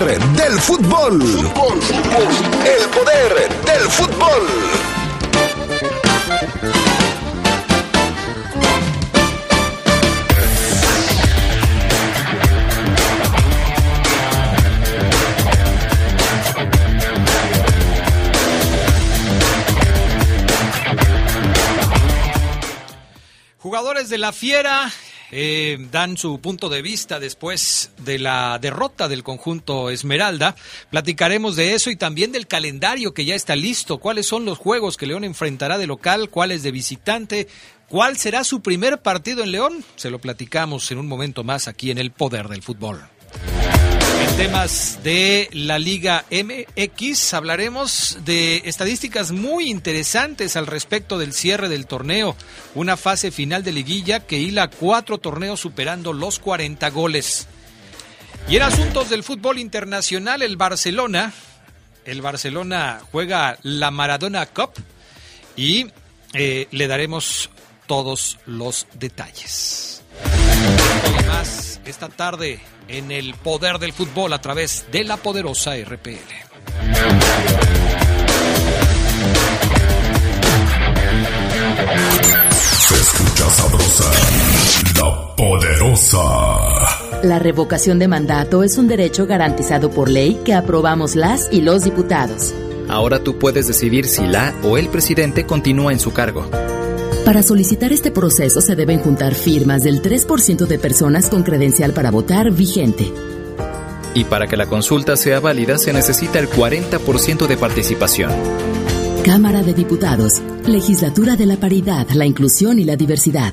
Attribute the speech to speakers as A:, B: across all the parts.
A: del fútbol. El poder del fútbol.
B: Jugadores de la Fiera eh, dan su punto de vista después de la derrota del conjunto Esmeralda. Platicaremos de eso y también del calendario que ya está listo. ¿Cuáles son los juegos que León enfrentará de local? ¿Cuáles de visitante? ¿Cuál será su primer partido en León? Se lo platicamos en un momento más aquí en el Poder del Fútbol. En temas de la Liga MX hablaremos de estadísticas muy interesantes al respecto del cierre del torneo, una fase final de liguilla que hila cuatro torneos superando los 40 goles. Y en asuntos del fútbol internacional, el Barcelona, el Barcelona juega la Maradona Cup y eh, le daremos todos los detalles. Y más esta tarde en el poder del fútbol a través de la poderosa RPL.
A: Se escucha sabrosa, la poderosa.
C: La revocación de mandato es un derecho garantizado por ley que aprobamos las y los diputados.
D: Ahora tú puedes decidir si la o el presidente continúa en su cargo.
C: Para solicitar este proceso se deben juntar firmas del 3% de personas con credencial para votar vigente.
D: Y para que la consulta sea válida se necesita el 40% de participación.
C: Cámara de Diputados, Legislatura de la Paridad, la Inclusión y la Diversidad.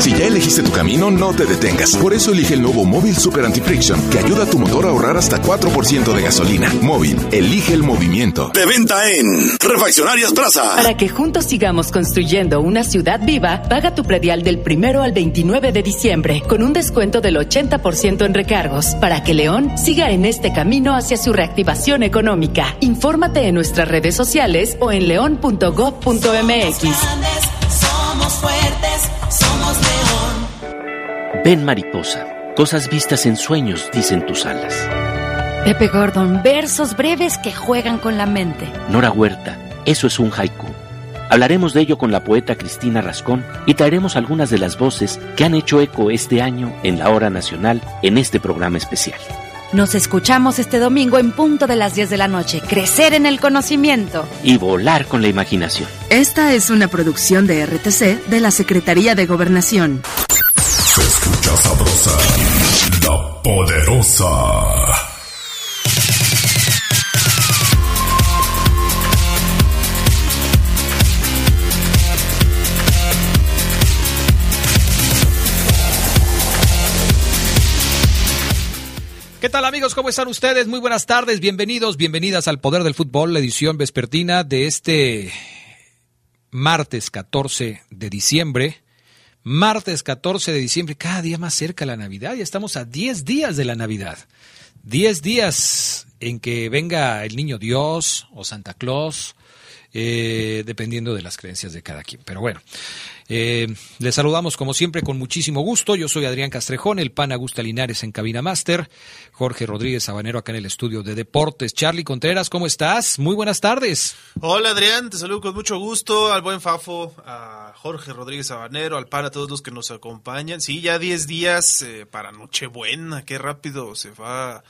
A: Si ya elegiste tu camino, no te detengas. Por eso elige el nuevo Móvil Super Anti-Friction, que ayuda a tu motor a ahorrar hasta 4% de gasolina. Móvil, elige el movimiento.
E: De venta en Refaccionarias Plaza.
C: Para que juntos sigamos construyendo una ciudad viva, paga tu predial del primero al 29 de diciembre, con un descuento del 80% en recargos, para que León siga en este camino hacia su reactivación económica. Infórmate en nuestras redes sociales o en león.gov.mx.
F: Ven mariposa, cosas vistas en sueños, dicen tus alas.
G: Pepe Gordon, versos breves que juegan con la mente.
F: Nora Huerta, eso es un haiku. Hablaremos de ello con la poeta Cristina Rascón y traeremos algunas de las voces que han hecho eco este año en la hora nacional en este programa especial.
G: Nos escuchamos este domingo en punto de las 10 de la noche. Crecer en el conocimiento.
F: Y volar con la imaginación.
C: Esta es una producción de RTC de la Secretaría de Gobernación.
A: Escucha sabrosa, la poderosa.
B: ¿Qué tal amigos? ¿Cómo están ustedes? Muy buenas tardes, bienvenidos, bienvenidas al Poder del Fútbol, la edición vespertina de este martes 14 de diciembre. Martes 14 de diciembre, cada día más cerca la Navidad, ya estamos a 10 días de la Navidad. 10 días en que venga el niño Dios o Santa Claus, eh, dependiendo de las creencias de cada quien. Pero bueno, eh, les saludamos como siempre con muchísimo gusto. Yo soy Adrián Castrejón, el pan Augusta Linares en Cabina Master, Jorge Rodríguez Sabanero acá en el estudio de Deportes. Charlie Contreras, ¿cómo estás? Muy buenas tardes.
H: Hola Adrián, te saludo con mucho gusto, al buen Fafo, a Jorge Rodríguez Sabanero, al par, a todos los que nos acompañan. Sí, ya 10 días eh, para Nochebuena, qué rápido se va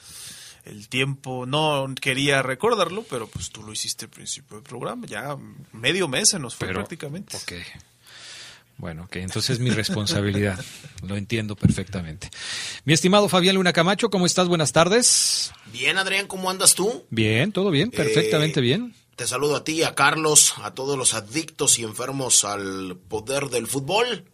H: el tiempo. No quería recordarlo, pero pues tú lo hiciste al principio del programa, ya medio mes se nos fue
B: Pero,
H: prácticamente.
B: Ok. Bueno, ok, entonces es mi responsabilidad. Lo entiendo perfectamente. Mi estimado Fabián Luna Camacho, ¿cómo estás? Buenas tardes.
E: Bien, Adrián, ¿cómo andas tú?
B: Bien, todo bien, perfectamente
E: Eh,
B: bien.
E: Te saludo a ti, a Carlos, a todos los adictos y enfermos al poder del fútbol.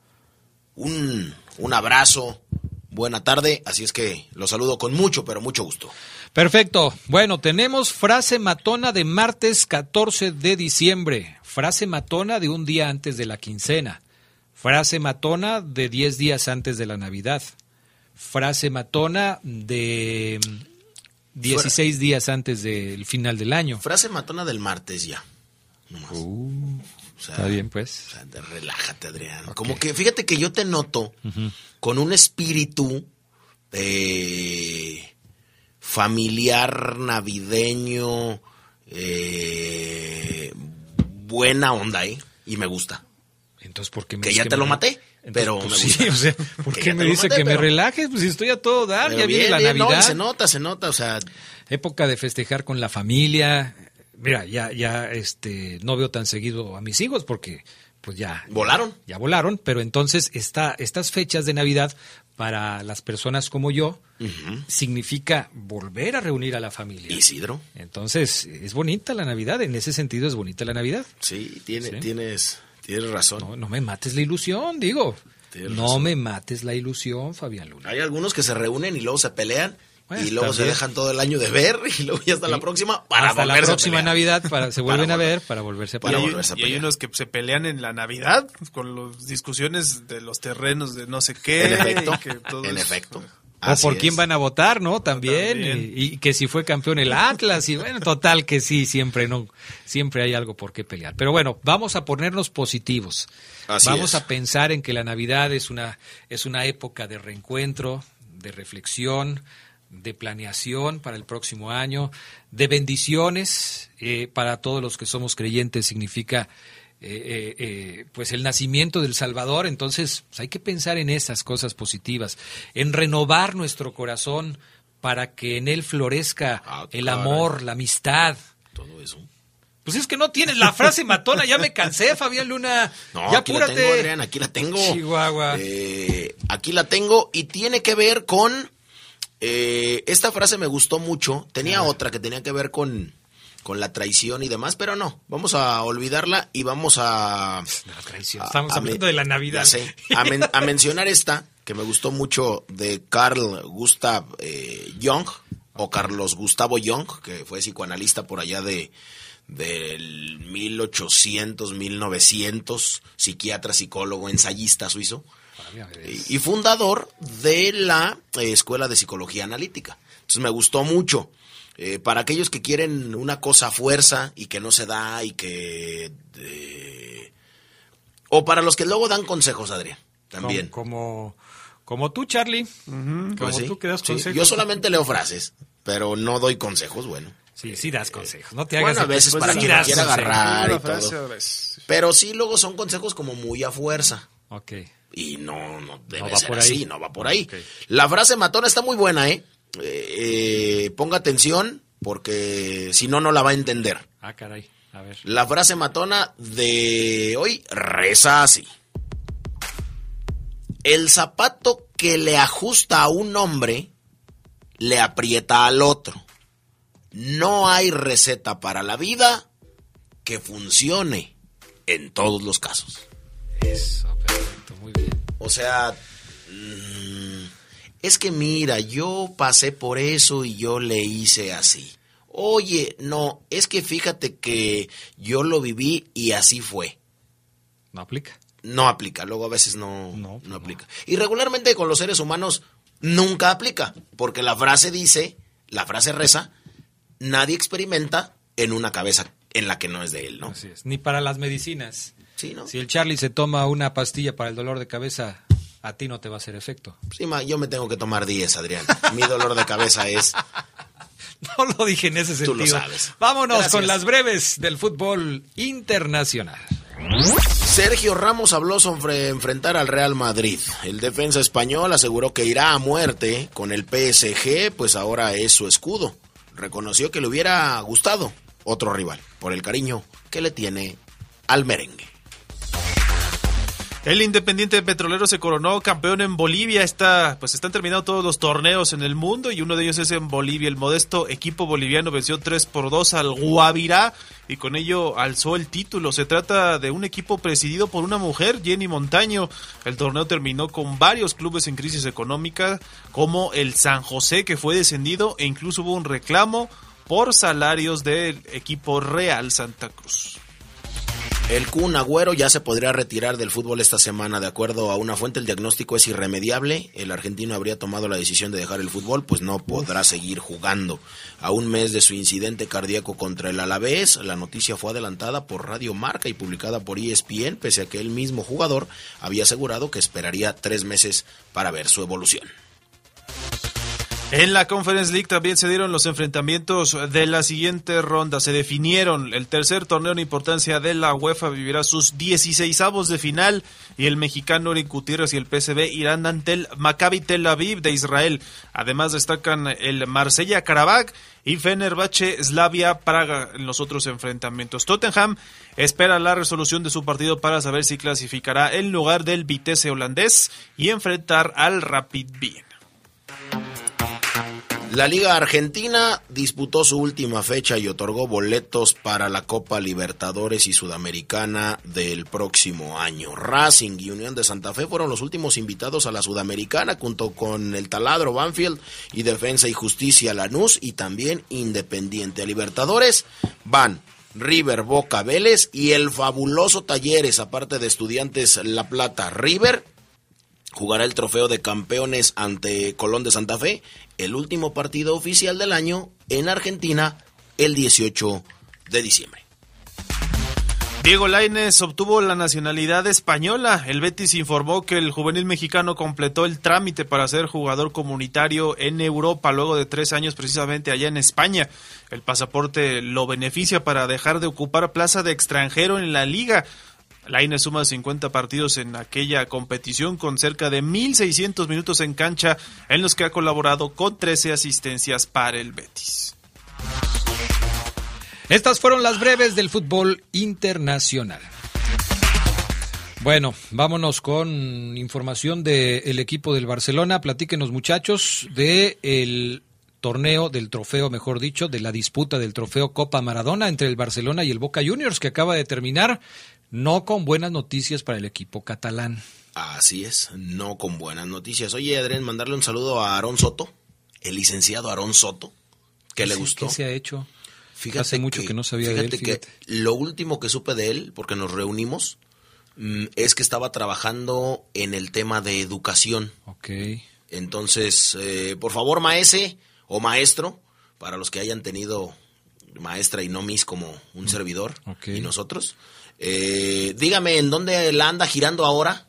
E: Un, un abrazo, buena tarde, así es que los saludo con mucho, pero mucho gusto.
B: Perfecto. Bueno, tenemos frase matona de martes 14 de diciembre. Frase matona de un día antes de la quincena. Frase matona de 10 días antes de la Navidad. Frase matona de 16 días antes del final del año.
E: Frase matona del martes ya. nomás.
B: Uh,
E: O sea,
B: está bien, pues.
E: o sea, relájate, Adrián. Como que fíjate que yo te noto con un espíritu eh, familiar, navideño, eh, buena onda, ¿eh? Y me gusta.
B: Entonces, ¿por qué me
E: Que ya te
B: me-
E: lo maté,
B: Entonces,
E: pero
B: pues
E: me
B: sí,
E: gusta.
B: o sea, ¿por
E: Que
B: qué me dice
E: maté,
B: que me
E: pero-
B: relaje? Pues si estoy a todo dar,
E: Pero
B: ya viene
E: bien,
B: la
E: bien, no,
B: Navidad.
E: se nota, se nota, o sea,
B: época de festejar con la familia. Mira, ya, ya, este, no veo tan seguido a mis hijos porque, pues ya.
E: ¿Volaron?
B: Ya volaron, pero entonces esta, estas fechas de Navidad para las personas como yo significa volver a reunir a la familia.
E: Isidro.
B: Entonces, es bonita la Navidad, en ese sentido es bonita la Navidad.
E: Sí, tiene,
B: Sí.
E: tienes, tienes razón.
B: No, no me mates la ilusión, digo.
E: Tienes
B: no
E: razón.
B: me mates la ilusión, Fabián Luna.
E: Hay algunos que se reúnen y luego se pelean
B: Bueno,
E: y luego se
B: bien.
E: dejan todo el año de ver y luego ya hasta la próxima para
B: Hasta la
E: volverse a
B: próxima
E: pelear.
B: Navidad para, se vuelven
E: Para
B: a ver para volverse a
E: para
H: y,
B: pelear.
H: hay,
E: volverse a
H: y hay
E: pelear.
H: unos que se pelean en la Navidad con las discusiones de los terrenos de no sé qué.
E: En efecto,
H: y que todo
E: en
H: es-
E: efecto.
B: O
E: Así
B: por
E: es.
B: quién van a votar, ¿no? También.
H: También.
B: Y, y que si fue campeón el Atlas. Y bueno, total que sí, siempre no, siempre hay algo por qué pelear. Pero bueno, vamos a ponernos positivos.
E: Así
B: vamos
E: es.
B: a pensar en que la Navidad es una, es una época de reencuentro, de reflexión, de planeación para el próximo año, de bendiciones eh, para todos los que somos creyentes significa eh, eh, pues el nacimiento del Salvador, entonces pues, hay que pensar en esas cosas positivas, en renovar nuestro corazón para que en él florezca
E: Ah,
B: el amor, la amistad.
E: Todo eso.
B: Pues es que no tienes la frase matona, ya me cansé, Fabián Luna.
E: No,
B: ya
E: aquí la tengo, Adrián, aquí la tengo.
B: Chihuahua.
E: Eh, aquí la tengo y tiene que ver con... eh, esta frase me gustó mucho. Tenía otra que tenía que ver con, con la traición y demás, pero no. Vamos a olvidarla y vamos a...
B: La traición.
E: a-
B: Estamos
E: a
B: hablando de la Navidad.
E: sé. a, men- a mencionar esta, que me gustó mucho, de Carl Gustav eh, Jung, o Carlos Gustavo Jung, que fue psicoanalista por allá de del 1800, 1900, psiquiatra, psicólogo, ensayista suizo y, fundador de la eh, Escuela de Psicología Analítica. Entonces me gustó mucho. Eh, para aquellos que quieren una cosa a fuerza y que no se da y que... eh, o para los que luego dan consejos, Adrián, también.
B: Como, como, como tú, Charlie. Como
E: Pues sí,
B: tú que das
E: sí.
B: consejos.
E: Yo solamente leo frases, pero no doy consejos, bueno.
B: Sí, sí das consejos. No te hagas
E: Bueno, a veces
B: después
E: para
B: sí
E: quien lo
B: das
E: quiera agarrar y todo. Pero sí, luego son consejos como muy a fuerza.
B: Ok.
E: Y no, no debe
B: va
E: ser
B: por
E: así, no va por ahí. La frase matona está muy buena, ¿eh? Eh, eh, Ponga atención, porque si no, no la va a entender.
B: Ah, caray. A ver.
E: La frase matona de hoy reza así. El zapato que le ajusta a un hombre le aprieta al otro. No hay receta para la vida que funcione en todos los casos.
B: Eso, perfecto. Muy bien.
E: O sea, mm, es que mira, yo pasé por eso y yo le hice así. Oye, no, es que fíjate que yo lo viví y así fue.
B: No aplica.
E: No aplica, luego a veces no,
B: No,
E: no, aplica. Y regularmente con los seres humanos nunca aplica, porque la frase dice, la frase reza, nadie experimenta en una cabeza en la que no es de él, ¿no?
B: Así es. Ni para las medicinas.
E: Sí, ¿no?
B: Si el Charlie se toma una pastilla para el dolor de cabeza, a ti no te va a hacer efecto.
E: Sí, ma, yo me tengo que tomar 10, Adrián. Mi dolor de cabeza es
B: No lo dije en ese sentido.
E: Tú lo sabes.
B: Vámonos
E: Gracias.
B: con las breves del fútbol internacional.
E: Sergio Ramos habló sobre enfrentar al Real Madrid. El defensa español aseguró que irá a muerte con el PSG, pues ahora es su escudo. Reconoció que le hubiera gustado otro rival, por el cariño que le tiene al merengue.
H: El Independiente Petrolero se coronó campeón en Bolivia. Está, pues están terminados todos los torneos en el mundo y uno de ellos es en Bolivia. El modesto equipo boliviano venció 3 por 2 al Guavirá y con ello alzó el título. Se trata de un equipo presidido por una mujer, Jenny Montaño. El torneo terminó con varios clubes en crisis económica, como el San José, que fue descendido, e incluso hubo un reclamo por salarios del equipo Real Santa Cruz.
E: El Kun Agüero ya se podría retirar del fútbol esta semana. De acuerdo a una fuente, el diagnóstico es irremediable. El argentino habría tomado la decisión de dejar el fútbol, pues no podrá seguir jugando. A un mes de su incidente cardíaco contra el Alavés, la noticia fue adelantada por Radio Marca y publicada por ESPN, pese a que el mismo jugador había asegurado que esperaría tres meses para ver su evolución.
H: En la Conference League también se dieron los enfrentamientos de la siguiente ronda. Se definieron el tercer torneo en importancia de la UEFA vivirá sus 16 de final y el mexicano Eric Gutiérrez y el PSV irán ante el Maccabi Tel Aviv de Israel. Además destacan el Marsella Karabakh y Fenerbahce Slavia Praga en los otros enfrentamientos. Tottenham espera la resolución de su partido para saber si clasificará en lugar del Vitesse holandés y enfrentar al Rapid Wien.
E: La Liga Argentina disputó su última fecha y otorgó boletos para la Copa Libertadores y Sudamericana del próximo año. Racing y Unión de Santa Fe fueron los últimos invitados a la Sudamericana junto con el Taladro Banfield y Defensa y Justicia Lanús y también Independiente. A Libertadores van River, Boca, Vélez y el fabuloso Talleres, aparte de Estudiantes La Plata. River jugará el trofeo de campeones ante Colón de Santa Fe, el último partido oficial del año en Argentina el 18 de diciembre.
H: Diego Lainez obtuvo la nacionalidad española. El Betis informó que el juvenil mexicano completó el trámite para ser jugador comunitario en Europa luego de tres años precisamente allá en España. El pasaporte lo beneficia para dejar de ocupar plaza de extranjero en la liga. Lainez suma 50 partidos en aquella competición con cerca de 1.600 minutos en cancha en los que ha colaborado con 13 asistencias para el Betis.
B: Estas fueron las breves del fútbol internacional. Bueno, vámonos con información del equipo del Barcelona. Platíquenos, muchachos, de el torneo del trofeo, mejor dicho, de la disputa del trofeo Copa Maradona entre el Barcelona y el Boca Juniors, que acaba de terminar, no con buenas noticias para el equipo catalán.
E: Así es, no con buenas noticias. Oye, Adrián, mandarle un saludo a Aarón Soto, el licenciado Aarón Soto, que le gustó.
B: ¿Qué se ha hecho?
E: Fíjate
B: Hace mucho que no sabía de él,
E: fíjate
B: fíjate.
E: que lo último que supe de él, porque nos reunimos, mm, es que estaba trabajando en el tema de educación.
B: Ok.
E: Entonces, eh, por favor, maese o maestro, para los que hayan tenido maestra y no mis como un servidor
B: Ok.
E: y nosotros, eh, dígame en dónde la anda girando ahora,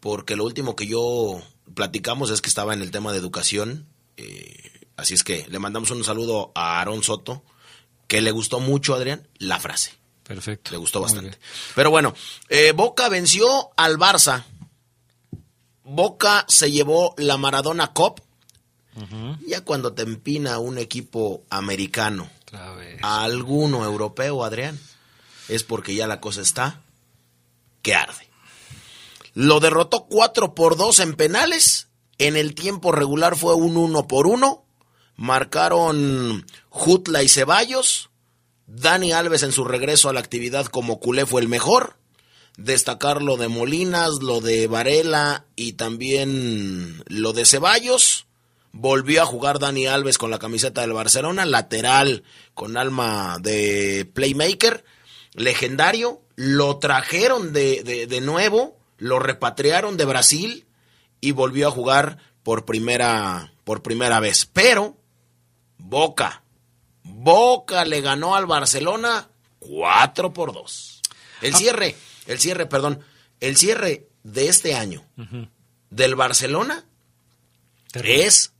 E: porque lo último que yo platicamos es que estaba en el tema de educación, eh, así es que le mandamos un saludo a Aarón Soto, que le gustó mucho, Adrián, la frase.
B: Perfecto.
E: Le gustó bastante. Pero bueno, eh, Boca venció al Barça. Boca se llevó la Maradona Cup. Ya cuando te empina un equipo americano a alguno europeo, Adrián, es porque ya la cosa está que arde. Lo derrotó 4 por 2 en penales. En el tiempo regular fue un 1 por 1. Marcaron Jutla y Ceballos. Dani Alves en su regreso a la actividad como culé fue el mejor. Destacar lo de Molinas, lo de Varela y también lo de Ceballos. Volvió a jugar Dani Alves con la camiseta del Barcelona, lateral con alma de playmaker, legendario. Lo trajeron de, de- de nuevo, lo repatriaron de Brasil y volvió a jugar por primera, por primera vez. Pero Boca, Boca le ganó al Barcelona 4 por 2. El cierre, el cierre, perdón, el cierre de este año del Barcelona es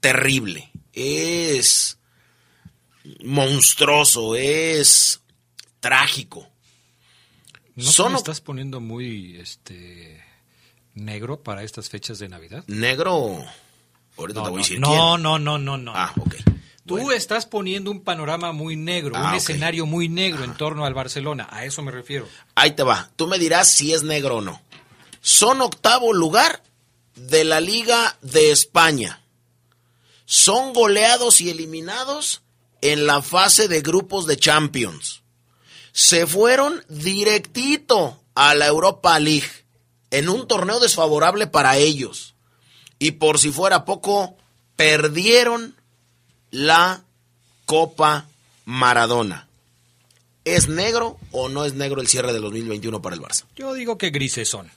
E: terrible, es monstruoso, es trágico.
B: ¿No
E: Son
B: te
E: o-
B: estás poniendo muy este negro para estas fechas de Navidad?
E: Negro, ahorita
B: No,
E: te voy a
B: no,
E: decir
B: no,
E: quién.
B: no, no, no, no.
E: Ah, ok.
B: Tú estás poniendo un panorama muy negro,
E: Ah,
B: un
E: ok.
B: escenario muy negro en torno al Barcelona. A eso me refiero.
E: Ahí te va. Tú me dirás si es negro o no. Son octavo lugar de la Liga de España. Son goleados y eliminados en la fase de grupos de Champions. Se fueron directito a la Europa League en un torneo desfavorable para ellos. Y por si fuera poco, perdieron la Copa Maradona. ¿Es negro o no es negro el cierre del 2021 para el Barça?
B: Yo digo que grises son.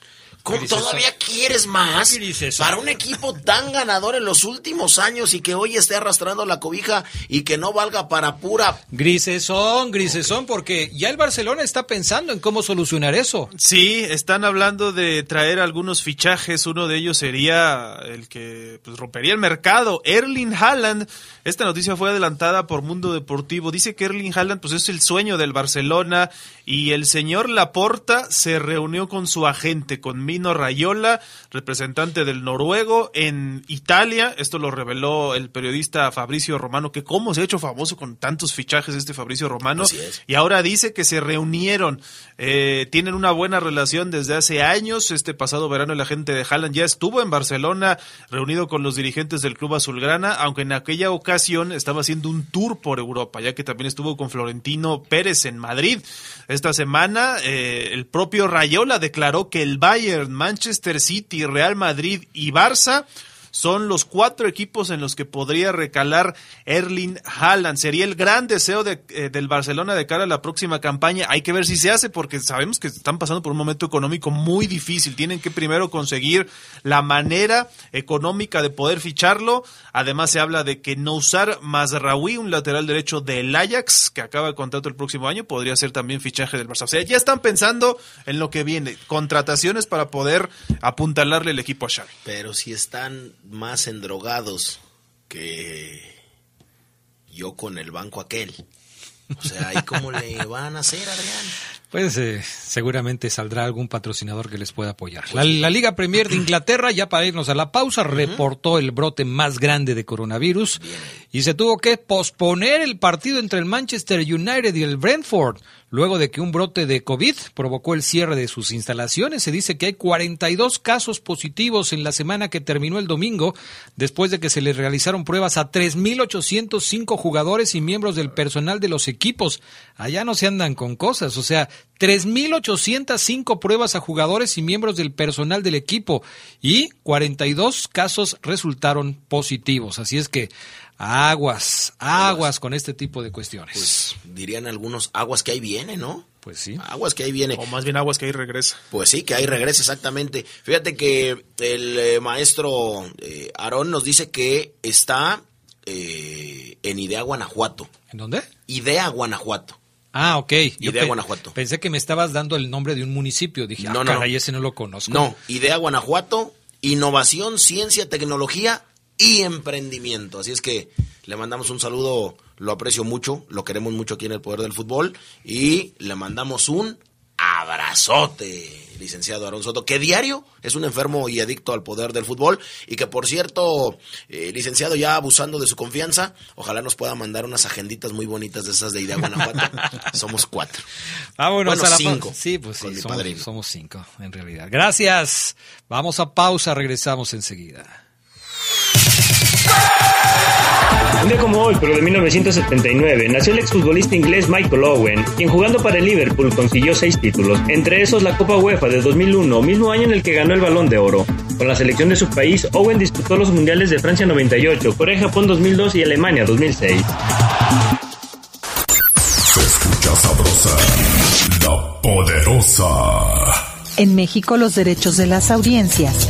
E: ¿Cómo
B: Grises
E: todavía
B: son.
E: quieres más? Para un equipo tan ganador en los últimos años y que hoy esté arrastrando la cobija y que no valga para pura
B: Grises son, grises son, porque ya el Barcelona está pensando en cómo solucionar eso.
H: Sí, están hablando de traer algunos fichajes. Uno de ellos sería el que pues, rompería el mercado. Erling Haaland. Esta noticia fue adelantada por Mundo Deportivo. Dice que Erling Haaland pues, es el sueño del Barcelona y el señor Laporta se reunió con su agente, con Rayola, representante del noruego en Italia. Esto lo reveló el periodista Fabricio Romano, que cómo se ha hecho famoso con tantos fichajes este Fabricio Romano. Y ahora dice que se reunieron, eh, tienen una buena relación desde hace años. Este pasado verano el agente de Haaland ya estuvo en Barcelona reunido con los dirigentes del club azulgrana, aunque en aquella ocasión estaba haciendo un tour por Europa, ya que también estuvo con Florentino Pérez en Madrid. Esta semana eh, el propio Rayola declaró que el Bayern, Manchester City, Real Madrid y Barça son los cuatro equipos en los que podría recalar Erling Haaland. Sería el gran deseo de, eh, del Barcelona de cara a la próxima campaña. Hay que ver si se hace porque sabemos que están pasando por un momento económico muy difícil. Tienen que primero conseguir la manera económica de poder ficharlo. Además se habla de que no usar Mazraoui, un lateral derecho del Ajax que acaba el contrato el próximo año, podría ser también fichaje del Barça. O sea, ya están pensando en lo que viene. Contrataciones para poder apuntalarle el equipo a Xavi.
E: Pero si están más endrogados que yo con el banco aquel. O sea, ¿y cómo le van a hacer, Adrián?
B: Pues eh, seguramente saldrá algún patrocinador que les pueda apoyar. La, la Liga Premier de Inglaterra, ya para irnos a la pausa, reportó el brote más grande de coronavirus y se tuvo que posponer el partido entre el Manchester United y el Brentford. Luego de que un brote de COVID provocó el cierre de sus instalaciones, se dice que hay 42 casos positivos en la semana que terminó el domingo, después de que se les realizaron pruebas a 3.805 jugadores y miembros del personal de los equipos. Allá no se andan con cosas, o sea, 3.805 pruebas a jugadores y miembros del personal del equipo y 42 casos resultaron positivos. Así es que aguas, aguas con este tipo de cuestiones.
E: Pues dirían algunos, aguas que ahí viene, ¿no?
B: Pues sí.
E: Aguas que ahí viene.
H: O más bien aguas que ahí regresa.
E: Pues sí, que ahí regresa exactamente. Fíjate que el eh, maestro eh, Aarón nos dice que está eh, en Idea, Guanajuato.
B: ¿En dónde?
E: Idea, Guanajuato.
B: Ah, ok.
E: Idea
B: pe-
E: Guanajuato.
B: Pensé que me estabas dando el nombre de un municipio. Dije,
E: No,
B: ah,
E: no.
B: caray, ese no lo conozco.
E: No, Idea Guanajuato, innovación, ciencia, tecnología y emprendimiento. Así es que le mandamos un saludo, lo aprecio mucho, lo queremos mucho aquí en el Poder del Fútbol y le mandamos un abrazote, licenciado Aarón Soto, que diario es un enfermo y adicto al poder del fútbol y que por cierto, eh, licenciado ya abusando de su confianza, ojalá nos pueda mandar unas agenditas muy bonitas de esas de Idea Guanajuato. Somos cuatro.
B: Vámonos
E: Bueno,
B: a la
E: cinco,
B: Sí, pues sí, somos cinco, en realidad. Gracias. Vamos a pausa, regresamos enseguida.
I: Un día como hoy, pero de 1979, nació el exfutbolista inglés Michael Owen, quien jugando para el Liverpool consiguió seis títulos, entre esos la Copa UEFA de 2001, mismo año en el que ganó el Balón de Oro. Con la selección de su país, Owen disputó los Mundiales de Francia 98, Corea y Japón 2002 y Alemania 2006.
J: Se escucha sabrosa, la poderosa.
K: En México los derechos de las audiencias,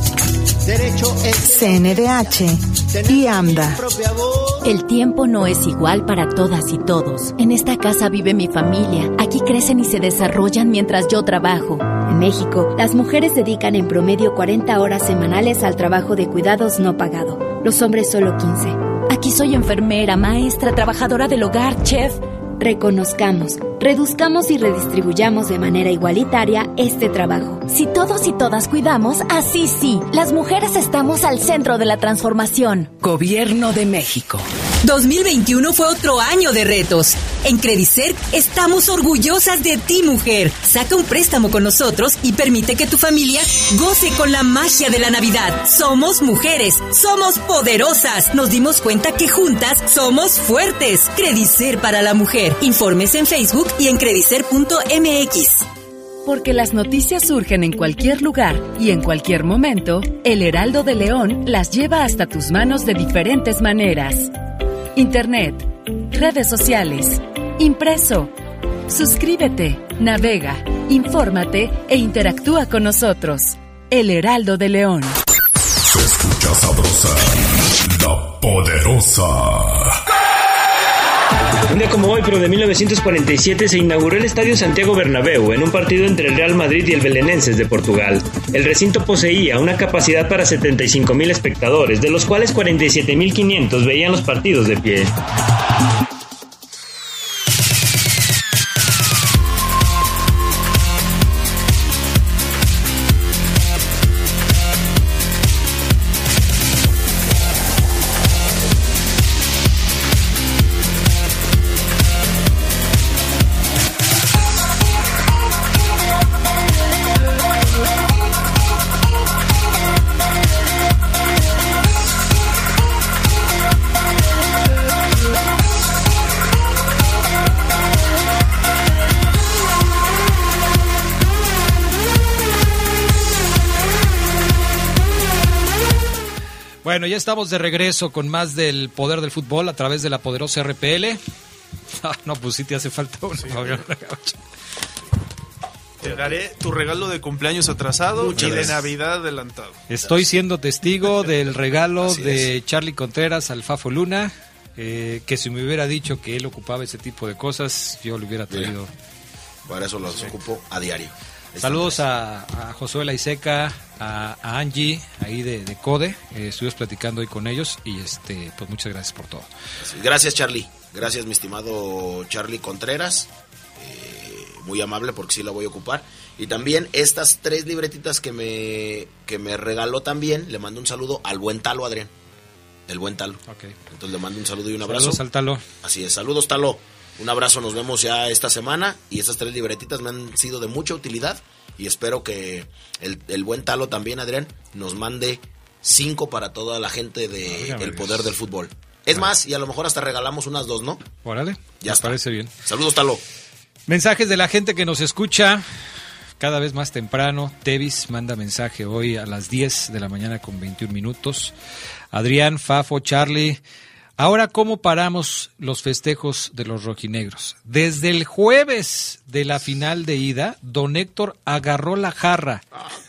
K: CNDH y AMDA.
L: El tiempo no es igual para todas y todos. En esta casa vive mi familia. Aquí crecen y se desarrollan mientras yo trabajo. En México, las mujeres dedican en promedio 40 horas semanales al trabajo de cuidados no pagado. Los hombres solo 15. Aquí soy enfermera, maestra, trabajadora del hogar, chef. Reconozcamos, Reduzcamos y redistribuyamos de manera igualitaria este trabajo. Si todos y todas cuidamos, así sí, las mujeres estamos al centro de la transformación.
M: Gobierno de México. 2021 fue otro año de retos. En Credicer estamos orgullosas de ti, mujer. Saca un préstamo con nosotros y permite que tu familia goce con la magia de la Navidad. Somos mujeres, somos poderosas. Nos dimos cuenta que juntas somos fuertes. Credicer para la mujer. Informes en Facebook y en credicer.mx.
C: Porque las noticias surgen en cualquier lugar y en cualquier momento, el Heraldo de León las lleva hasta tus manos de diferentes maneras. Internet, redes sociales, impreso. Suscríbete, navega, infórmate e interactúa con nosotros. El Heraldo de León.
J: Se escucha sabrosa, la poderosa.
I: Un día como hoy, pero de 1947, se inauguró el Estadio Santiago Bernabéu en un partido entre el Real Madrid y el Belenenses de Portugal. El recinto poseía una capacidad para 75.000 espectadores, de los cuales 47.500 veían los partidos de pie.
B: Bueno, ya estamos de regreso con más del poder del fútbol a través de la poderosa RPL. Ah, no, pues sí te hace falta uno.
H: Te daré tu regalo de cumpleaños atrasado
E: Muchas
H: y de
E: gracias.
H: Navidad adelantado.
B: Estoy siendo testigo del regalo
E: Así
B: de Charlie Contreras al Fafo Luna, eh, que si me hubiera dicho que él ocupaba ese tipo de cosas, yo le hubiera traído.
E: Para eso los ocupo a diario.
B: Saludos a, a Josué Laiseca, a, a Angie, ahí de, de Code. Eh, estuvimos platicando hoy con ellos y este, pues muchas gracias por todo.
E: Gracias, Charlie. Gracias, mi estimado Charlie Contreras. Eh, muy amable porque sí la voy a ocupar. Y también estas tres libretitas que me, que me regaló también, le mando un saludo al buen Talo, Adrián. El buen Talo. Entonces le mando un saludo y un abrazo.
B: Saludos al Talo.
E: Así es, saludos Talo. Un abrazo, nos vemos ya esta semana. Y estas tres libretitas me han sido de mucha utilidad. Y espero que el, el buen Talo también, Adrián, nos mande cinco para toda la gente de
B: Válgame
E: El
B: Dios.
E: Poder del Fútbol. Es más, y a lo mejor hasta regalamos unas dos, ¿no?
B: Órale,
E: Ya
B: me
E: está.
B: parece bien.
E: Saludos, Talo.
B: Mensajes de la gente que nos escucha cada vez más temprano. Tevis manda mensaje hoy a las 10 de la mañana con 21 minutos. Adrián, Fafo, Charlie. Ahora, ¿cómo paramos los festejos de los rojinegros? Desde el jueves de la final de ida, don Héctor agarró la jarra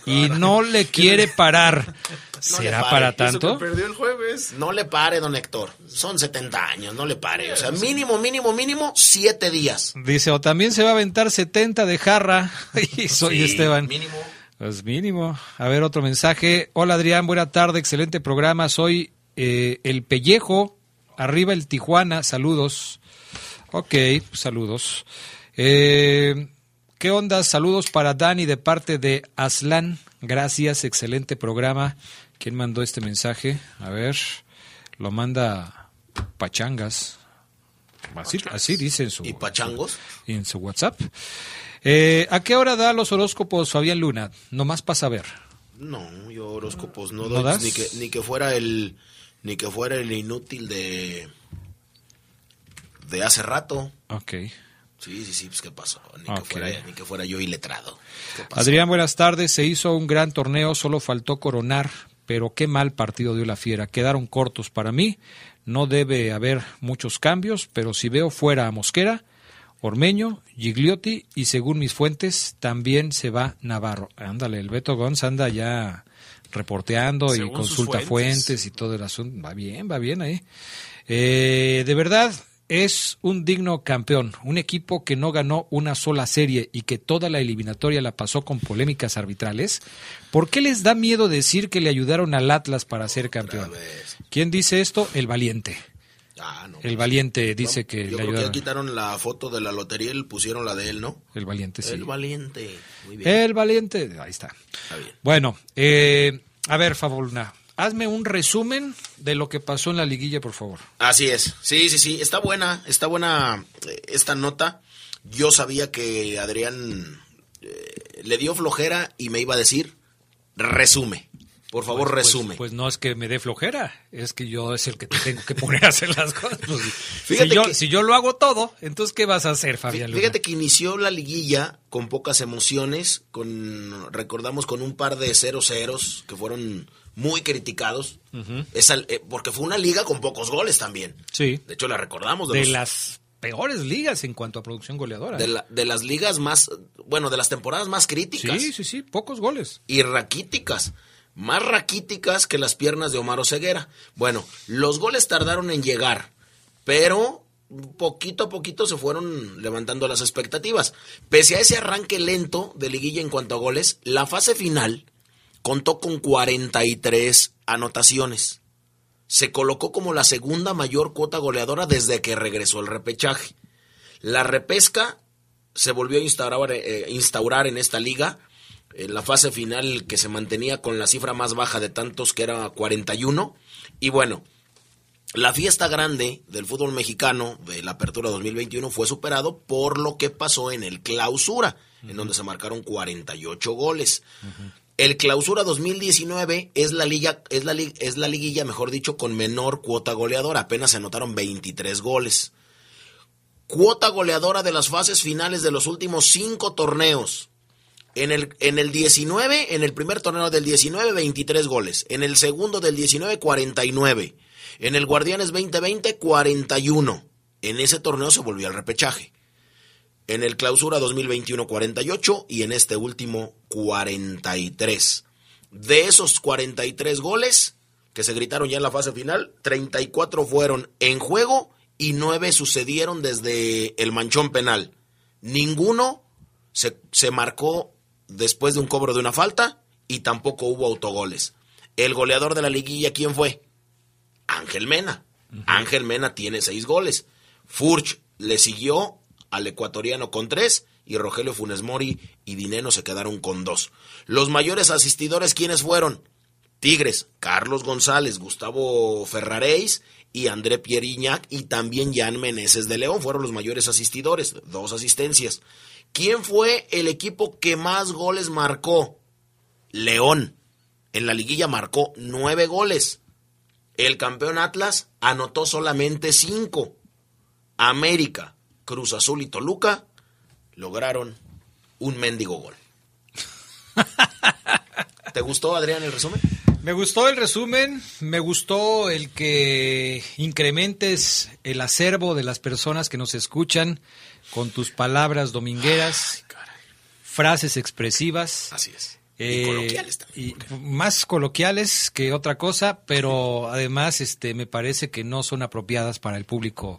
B: y no le quiere parar. ¿Será para
E: Eso que
B: tanto?
H: Perdió el jueves.
E: No le pare, don Héctor. Son 70 años, no le pare. O sea, mínimo, mínimo, mínimo, siete días.
B: Dice, o también se va a aventar 70 de jarra. y soy
E: Sí,
B: Esteban.
E: mínimo.
B: Pues mínimo. A ver, otro mensaje. Hola Adrián, buena tarde, excelente programa. Soy eh, el Pellejo, arriba el Tijuana, saludos. Ok, pues, saludos. Eh, ¿Qué onda? Saludos para Dani de parte de Aslan. Gracias, excelente programa. ¿Quién mandó este mensaje? A ver, lo manda Pachangas. Así, así dice en su,
E: ¿Y pachangos?
B: en su WhatsApp. Eh, ¿A qué hora da los horóscopos Fabián Luna? Nomás para saber.
E: No, yo horóscopos no
B: ¿No
E: doy.
B: das?
E: Ni que, ni que fuera el ni que fuera el inútil de de hace rato.
B: Ok.
E: Sí, sí, sí, pues qué pasó. Ni, que, fuera, ni que fuera yo iletrado.
B: Adrián, buenas tardes. Se hizo un gran torneo, solo faltó coronar, pero qué mal partido dio la fiera. Quedaron cortos para mí. No debe haber muchos cambios, pero si veo fuera a Mosquera, Ormeño, Gigliotti y según mis fuentes también se va Navarro. Ándale, el Beto Gonz anda ya reporteando y
H: Según
B: consulta
H: fuentes.
B: fuentes. y todo el asunto. Va bien, va bien ahí. Eh, de verdad, es un digno campeón, un equipo que no ganó una sola serie y que toda la eliminatoria la pasó con polémicas arbitrales. ¿Por qué les da miedo decir que le ayudaron al Atlas para ser campeón? ¿Quién dice esto? El valiente.
E: Ah, no.
B: El valiente dice que
E: Yo
B: le
E: creo que ya quitaron la foto de la lotería y pusieron la de él, ¿no?
B: El valiente, sí.
E: El valiente. Muy bien.
B: El valiente, ahí está. Bueno, eh, a ver, Fabulna, hazme un resumen de lo que pasó en la liguilla, por favor.
E: Así es. Sí, sí, sí. Está buena, está buena eh, esta nota. Yo sabía que Adrián eh, le dio flojera y me iba a decir, resume. Por favor,
B: Pues- pues-
E: resume.
B: Pues, no es que me dé flojera, es que yo es el que te tengo que poner a hacer las cosas. Pues,
E: Fíjate
B: si, yo,
E: que-
B: si yo lo hago todo, entonces ¿qué vas a hacer, Fabián? Luna?
E: Fíjate que inició la liguilla con pocas emociones, con recordamos con un par de cero ceros que fueron muy criticados. Esa- eh, porque fue una liga con pocos goles también.
B: Sí.
E: De hecho, la recordamos de,
B: De
E: los-
B: las peores ligas en cuanto a producción goleadora.
E: de,
B: ¿eh?
E: la- de las ligas más, bueno, de las temporadas más críticas.
B: Sí, sí, sí, pocos goles.
E: y raquíticas. Más raquíticas que las piernas de Omar Ceguera. Bueno, los goles tardaron en llegar, pero poquito a poquito se fueron levantando las expectativas. Pese a ese arranque lento de liguilla en cuanto a goles, la fase final contó con 43 anotaciones. Se colocó como la segunda mayor cuota goleadora desde que regresó el repechaje. La repesca se volvió a instaurar, eh, instaurar en esta liga en la fase final que se mantenía con la cifra más baja de tantos que era 41 y bueno la fiesta grande del fútbol mexicano de la apertura 2021 fue superado por lo que pasó en el clausura en donde se marcaron 48 goles. El clausura 2019 es la liga es la es la liguilla mejor dicho con menor cuota goleadora. Apenas se anotaron 23 goles. Cuota goleadora de las fases finales de los últimos cinco torneos. En el, en el 19, en el primer torneo del 19, 23 goles. En el segundo del 19, 49. En el Guardianes 2020, 41. En ese torneo se volvió al repechaje. En el Clausura 2021, 48. Y en este último, 43. De esos 43 goles que se gritaron ya en la fase final, 34 fueron en juego y 9 sucedieron desde el manchón penal. Ninguno se, se marcó después de un cobro de una falta y tampoco hubo autogoles. El goleador de la liguilla, ¿quién fue? Ángel Mena. Ángel Mena tiene seis goles. Furch le siguió al ecuatoriano con tres y Rogelio Funes Mori y Dineno se quedaron con dos. Los mayores asistidores, ¿quiénes fueron? Tigres, Carlos González, Gustavo Ferraréis y André Pierre Iñac y también Jan Meneses de León fueron los mayores asistidores, dos asistencias. ¿Quién fue el equipo que más goles marcó? León. En la liguilla marcó nueve goles. El campeón Atlas anotó solamente cinco. América, Cruz Azul y Toluca lograron un mendigo gol. ¿Te gustó, Adrián, el resumen?
B: Me gustó el resumen, me gustó el que incrementes el acervo de las personas que nos escuchan con tus palabras domingueras, frases expresivas.
E: Así es.
B: Eh,
E: coloquiales
B: y más coloquiales que otra cosa, pero además este me parece que no son apropiadas para el público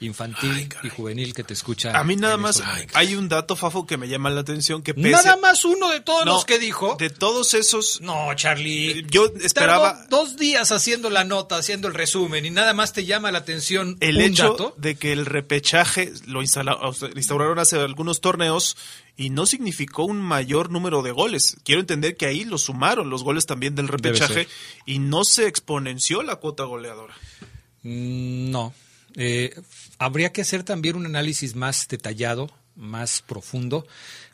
B: infantil y juvenil que te escucha.
H: A mí nada más hay un dato, Fafo, que me llama la atención, que pese...
B: Nada más uno de todos
H: No,
B: los que dijo.
H: De todos esos...
B: No, Charlie.
H: Yo esperaba...
B: Dos días haciendo la nota, haciendo el resumen, y nada más te llama la atención
H: el
B: un
H: hecho
B: dato.
H: de que el repechaje lo instala- instauraron hace algunos torneos y no significó un mayor número de goles. Quiero entender que ahí lo sumaron los goles también del repechaje y no se exponenció la cuota goleadora.
B: Mm, No. Eh, habría que hacer también un análisis más detallado, más profundo,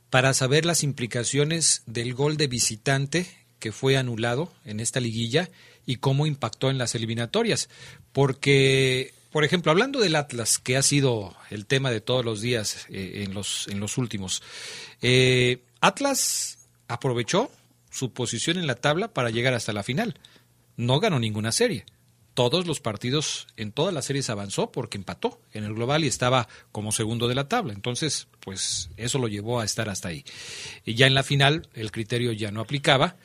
B: para saber las implicaciones del gol de visitante que fue anulado en esta liguilla y cómo impactó en las eliminatorias. Porque, por ejemplo, hablando del Atlas, que ha sido el tema de todos los días eh, en, los, en los últimos, eh, Atlas aprovechó su posición en la tabla para llegar hasta la final. No ganó ninguna serie todos los partidos, en todas las series avanzó porque empató en el global y estaba como segundo de la tabla. Entonces, pues eso lo llevó a estar hasta ahí. Y ya en la final el criterio ya no aplicaba,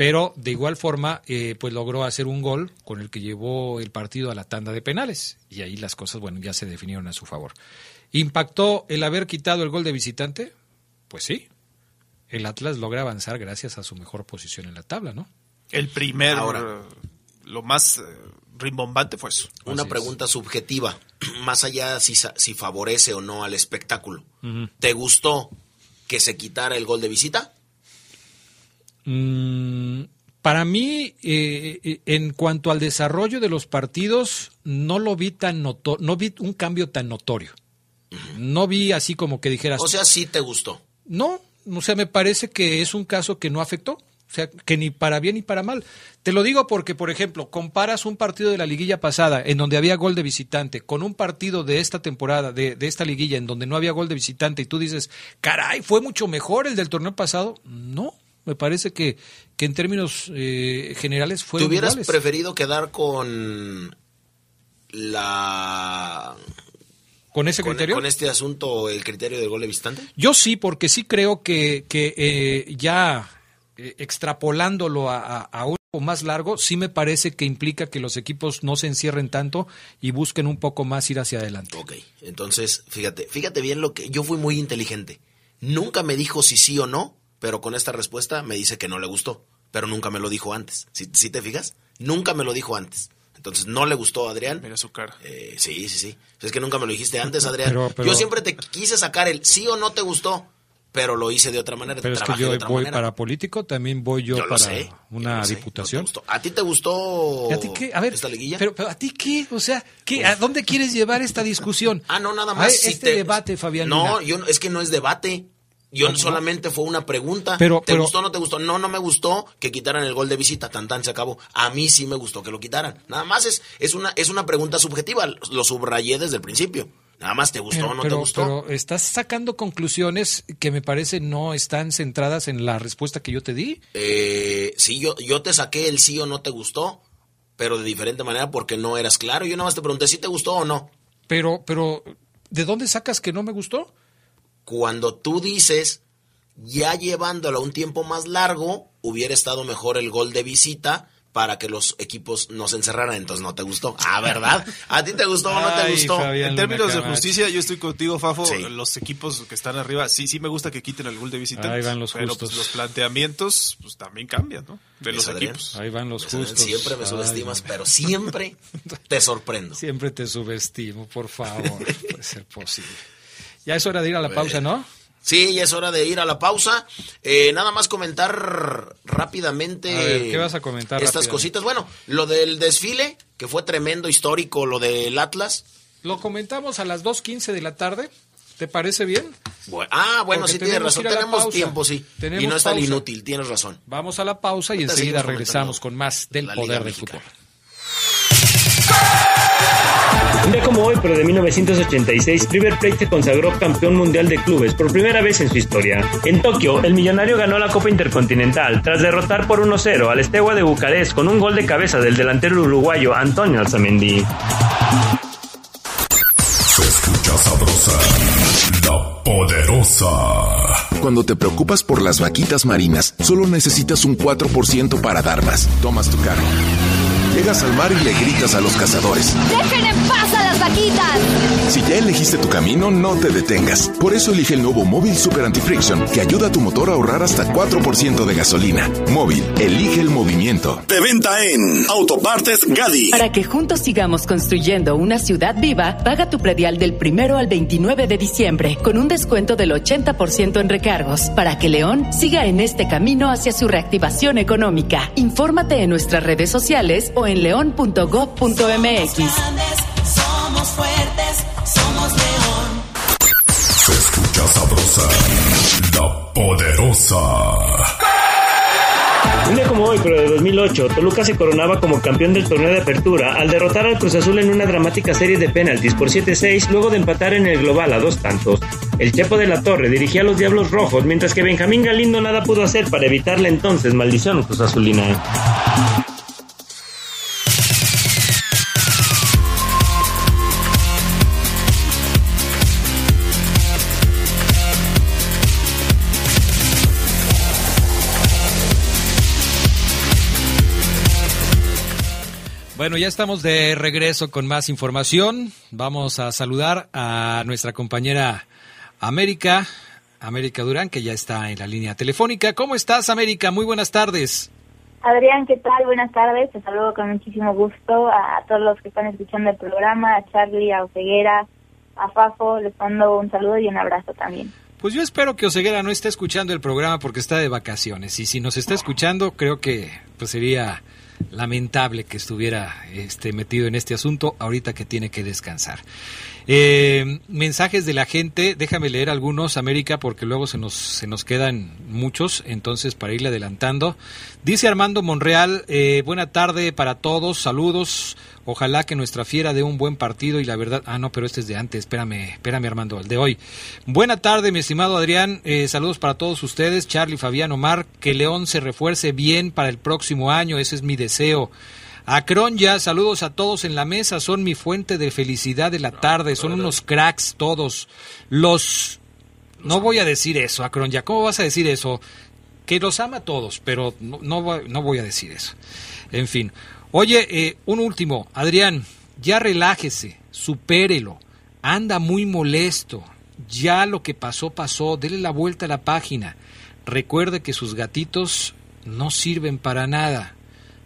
B: pero de igual forma, eh, pues logró hacer un gol con el que llevó el partido a la tanda de penales. Y ahí las cosas, bueno, ya se definieron a su favor. ¿Impactó el haber quitado el gol de visitante? Pues sí. El Atlas logra avanzar gracias a su mejor posición en la tabla, ¿no?
H: El primer,
E: Ahora.
H: eh, lo más eh, rimbombante fue eso.
E: Una pregunta subjetiva, más allá si, si favorece o no al espectáculo. ¿Te gustó que se quitara el gol de visita?
B: Mm, para mí, eh, eh, en cuanto al desarrollo de los partidos, no lo vi tan noto no vi un cambio tan notorio. No vi así como que dijeras.
E: O sea, sí te gustó.
B: No, o sea, me parece que es un caso que no afectó. O sea, que ni para bien ni para mal. Te lo digo porque, por ejemplo, comparas un partido de la liguilla pasada en donde había gol de visitante con un partido de esta temporada, de, de esta liguilla, en donde no había gol de visitante y tú dices, caray, fue mucho mejor el del torneo pasado. No, me parece que, que en términos eh, generales
E: ¿Te
B: fueron
E: hubieras
B: iguales.
E: preferido quedar con la...
B: ¿Con ese
E: con,
B: criterio?
E: con este asunto, el criterio del gol de visitante?
B: Yo sí, porque sí creo que, que eh, ya eh, extrapolándolo a, a- a un más largo, sí me parece que implica que los equipos no se encierren tanto y busquen un poco más ir hacia adelante.
E: Ok, entonces, fíjate, fíjate bien lo que... Yo fui muy inteligente. Nunca me dijo si sí o no, pero con esta respuesta me dice que no le gustó. Pero nunca me lo dijo antes. ¿Sí, sí te fijas? Nunca me lo dijo antes. Entonces, no le gustó a Adrián.
H: Mira su cara.
E: Eh, sí, sí, sí. Es que nunca me lo dijiste antes, Adrián.
B: Pero- pero-
E: Yo siempre te quise sacar el sí o no te gustó, pero lo hice de otra manera.
B: Pero es que yo voy
E: manera.
B: para político, también voy yo,
E: Yo
B: para
E: sé, yo
B: una
E: lo sé,
B: diputación.
E: ¿A ti te gustó
B: ¿Y a ti qué? A ver,
E: esta liguilla?
B: Pero, pero ¿a ti qué? O sea, ¿qué? ¿a dónde quieres llevar esta discusión?
E: Ah, no, nada
B: A
E: más.
B: este
E: si te-
B: debate, Fabián.
E: No,
B: Lina.
E: yo, no- es que no es debate. Yo solamente fue una pregunta.
B: Pero-
E: ¿Te
B: pero-
E: gustó o no te gustó? No, no me gustó que quitaran el gol de visita. Tan tan se acabó. A mí sí me gustó que lo quitaran. Nada más es, es una es una pregunta subjetiva. Lo subrayé desde el principio. Nada más te gustó
B: Pero,
E: o no
B: pero-
E: te gustó.
B: pero estás sacando conclusiones que me parece no están centradas en la respuesta que yo te di.
E: Eh, sí, yo, yo te saqué el sí o no te gustó, pero de diferente manera porque no eras claro. Yo nada más te pregunté si te gustó o no.
B: Pero, pero, ¿de dónde sacas que no me gustó?
E: Cuando tú dices, ya llevándolo a un tiempo más largo, hubiera estado mejor el gol de visita para que los equipos no se encerraran, entonces no te gustó. Ah, ¿verdad? ¿A ti te gustó o no te
B: Ay,
E: gustó?
B: Fabián
H: En términos de
B: Camacho.
H: justicia, yo estoy contigo, Fafo.
E: Sí.
H: Los equipos que están arriba, sí, sí me gusta que quiten el gol de visita.
B: Ahí van los
H: pero
B: justos.
H: pues, los planteamientos pues también cambian, ¿no? De los equipos.
B: Ahí van los
E: Pues, Adrián,
B: justos.
E: Siempre me
B: Ay,
E: subestimas, pero siempre te sorprendo.
B: Siempre te subestimo, por favor. No puede ser posible. Ya es hora de ir a la pausa, ¿no?
E: Sí, ya es hora de ir a la pausa. Eh, nada más comentar rápidamente.
B: A ver, ¿qué vas a comentar
E: Estas cositas. Bueno, lo del desfile, que fue tremendo, histórico, lo del Atlas.
B: Lo comentamos a las 2.15 de la tarde. ¿Te parece bien?
E: Ah, bueno,
B: Porque
E: sí, tienes razón. Tenemos
B: pausa.
E: tiempo, sí.
B: Tenemos
E: y no es tan inútil, tienes razón.
B: Vamos a la pausa y enseguida regresamos con más del poder del fútbol.
I: Un día como hoy, pero de 1986, River Plate se consagró campeón mundial de clubes por primera vez en su historia. En Tokio, el millonario ganó la Copa Intercontinental tras derrotar por 1-0 al Estegua de Bucarest con un gol de cabeza del delantero uruguayo Antonio Alzamendi.
J: Se escucha sabrosa, la poderosa.
A: Cuando te preocupas por las vaquitas marinas, solo necesitas un 4% para dar más. Tomas tu cargo. Llegas al mar y le gritas a los cazadores.
N: ¡Dejen en paz a las
A: Si ya elegiste tu camino, no te detengas. Por eso elige el nuevo Móvil Super Anti-Friction, que ayuda a tu motor a ahorrar hasta 4% de gasolina. Móvil, elige el movimiento.
O: De venta en Autopartes Gadi.
C: Para que juntos sigamos construyendo una ciudad viva, paga tu predial del primero al 29 de diciembre con un descuento del 80% en recargos para que León siga en este camino hacia su reactivación económica. Infórmate en nuestras redes sociales o en león.gov.mx.
P: Somos fuertes, somos león.
J: Se escucha sabrosa, la poderosa.
I: Un día como hoy, pero de 2008, Toluca se coronaba como campeón del torneo de apertura al derrotar al Cruz Azul en una dramática serie de penaltis por 7-6 luego de empatar en el global a dos tantos. El Chepo de la Torre dirigía a los Diablos Rojos, mientras que Benjamín Galindo nada pudo hacer para evitar la entonces maldición Cruz Azulina.
B: Bueno, ya estamos de regreso con más información. Vamos a saludar a nuestra compañera América, América Durán, que ya está en la línea telefónica. ¿Cómo estás, América? Muy buenas tardes.
Q: Adrián, ¿qué tal? Buenas tardes. Te saludo con muchísimo gusto a todos los que están escuchando el programa, a Charlie, a Oseguera, a Fafo. Les mando un saludo y un abrazo también.
B: Pues yo espero que Oseguera no esté escuchando el programa porque está de vacaciones. Y si nos está escuchando, creo que pues sería lamentable que estuviera este, metido en este asunto ahorita que tiene que descansar. Eh, mensajes de la gente, déjame leer algunos, América, porque luego se nos, se nos quedan muchos, entonces para irle adelantando. Dice Armando Monreal, eh, buena tarde para todos, saludos, ojalá que nuestra fiera dé un buen partido y la verdad, ah no, pero este es de antes, espérame, espérame Armando, el de hoy. Buena tarde, mi estimado Adrián, eh, saludos para todos ustedes, Charlie, Fabián, Omar, que León se refuerce bien para el próximo año, ese es mi deseo. A ya saludos a todos en la mesa, son mi fuente de felicidad de la tarde, son unos cracks todos. Los... No voy a decir eso, ya ¿cómo vas a decir eso? Que los ama a todos, pero no, no, voy a decir eso. En fin. Oye, eh, un último, Adrián, ya relájese, supérelo, anda muy molesto, ya lo que pasó pasó, dele la vuelta a la página. Recuerde que sus gatitos no sirven para nada.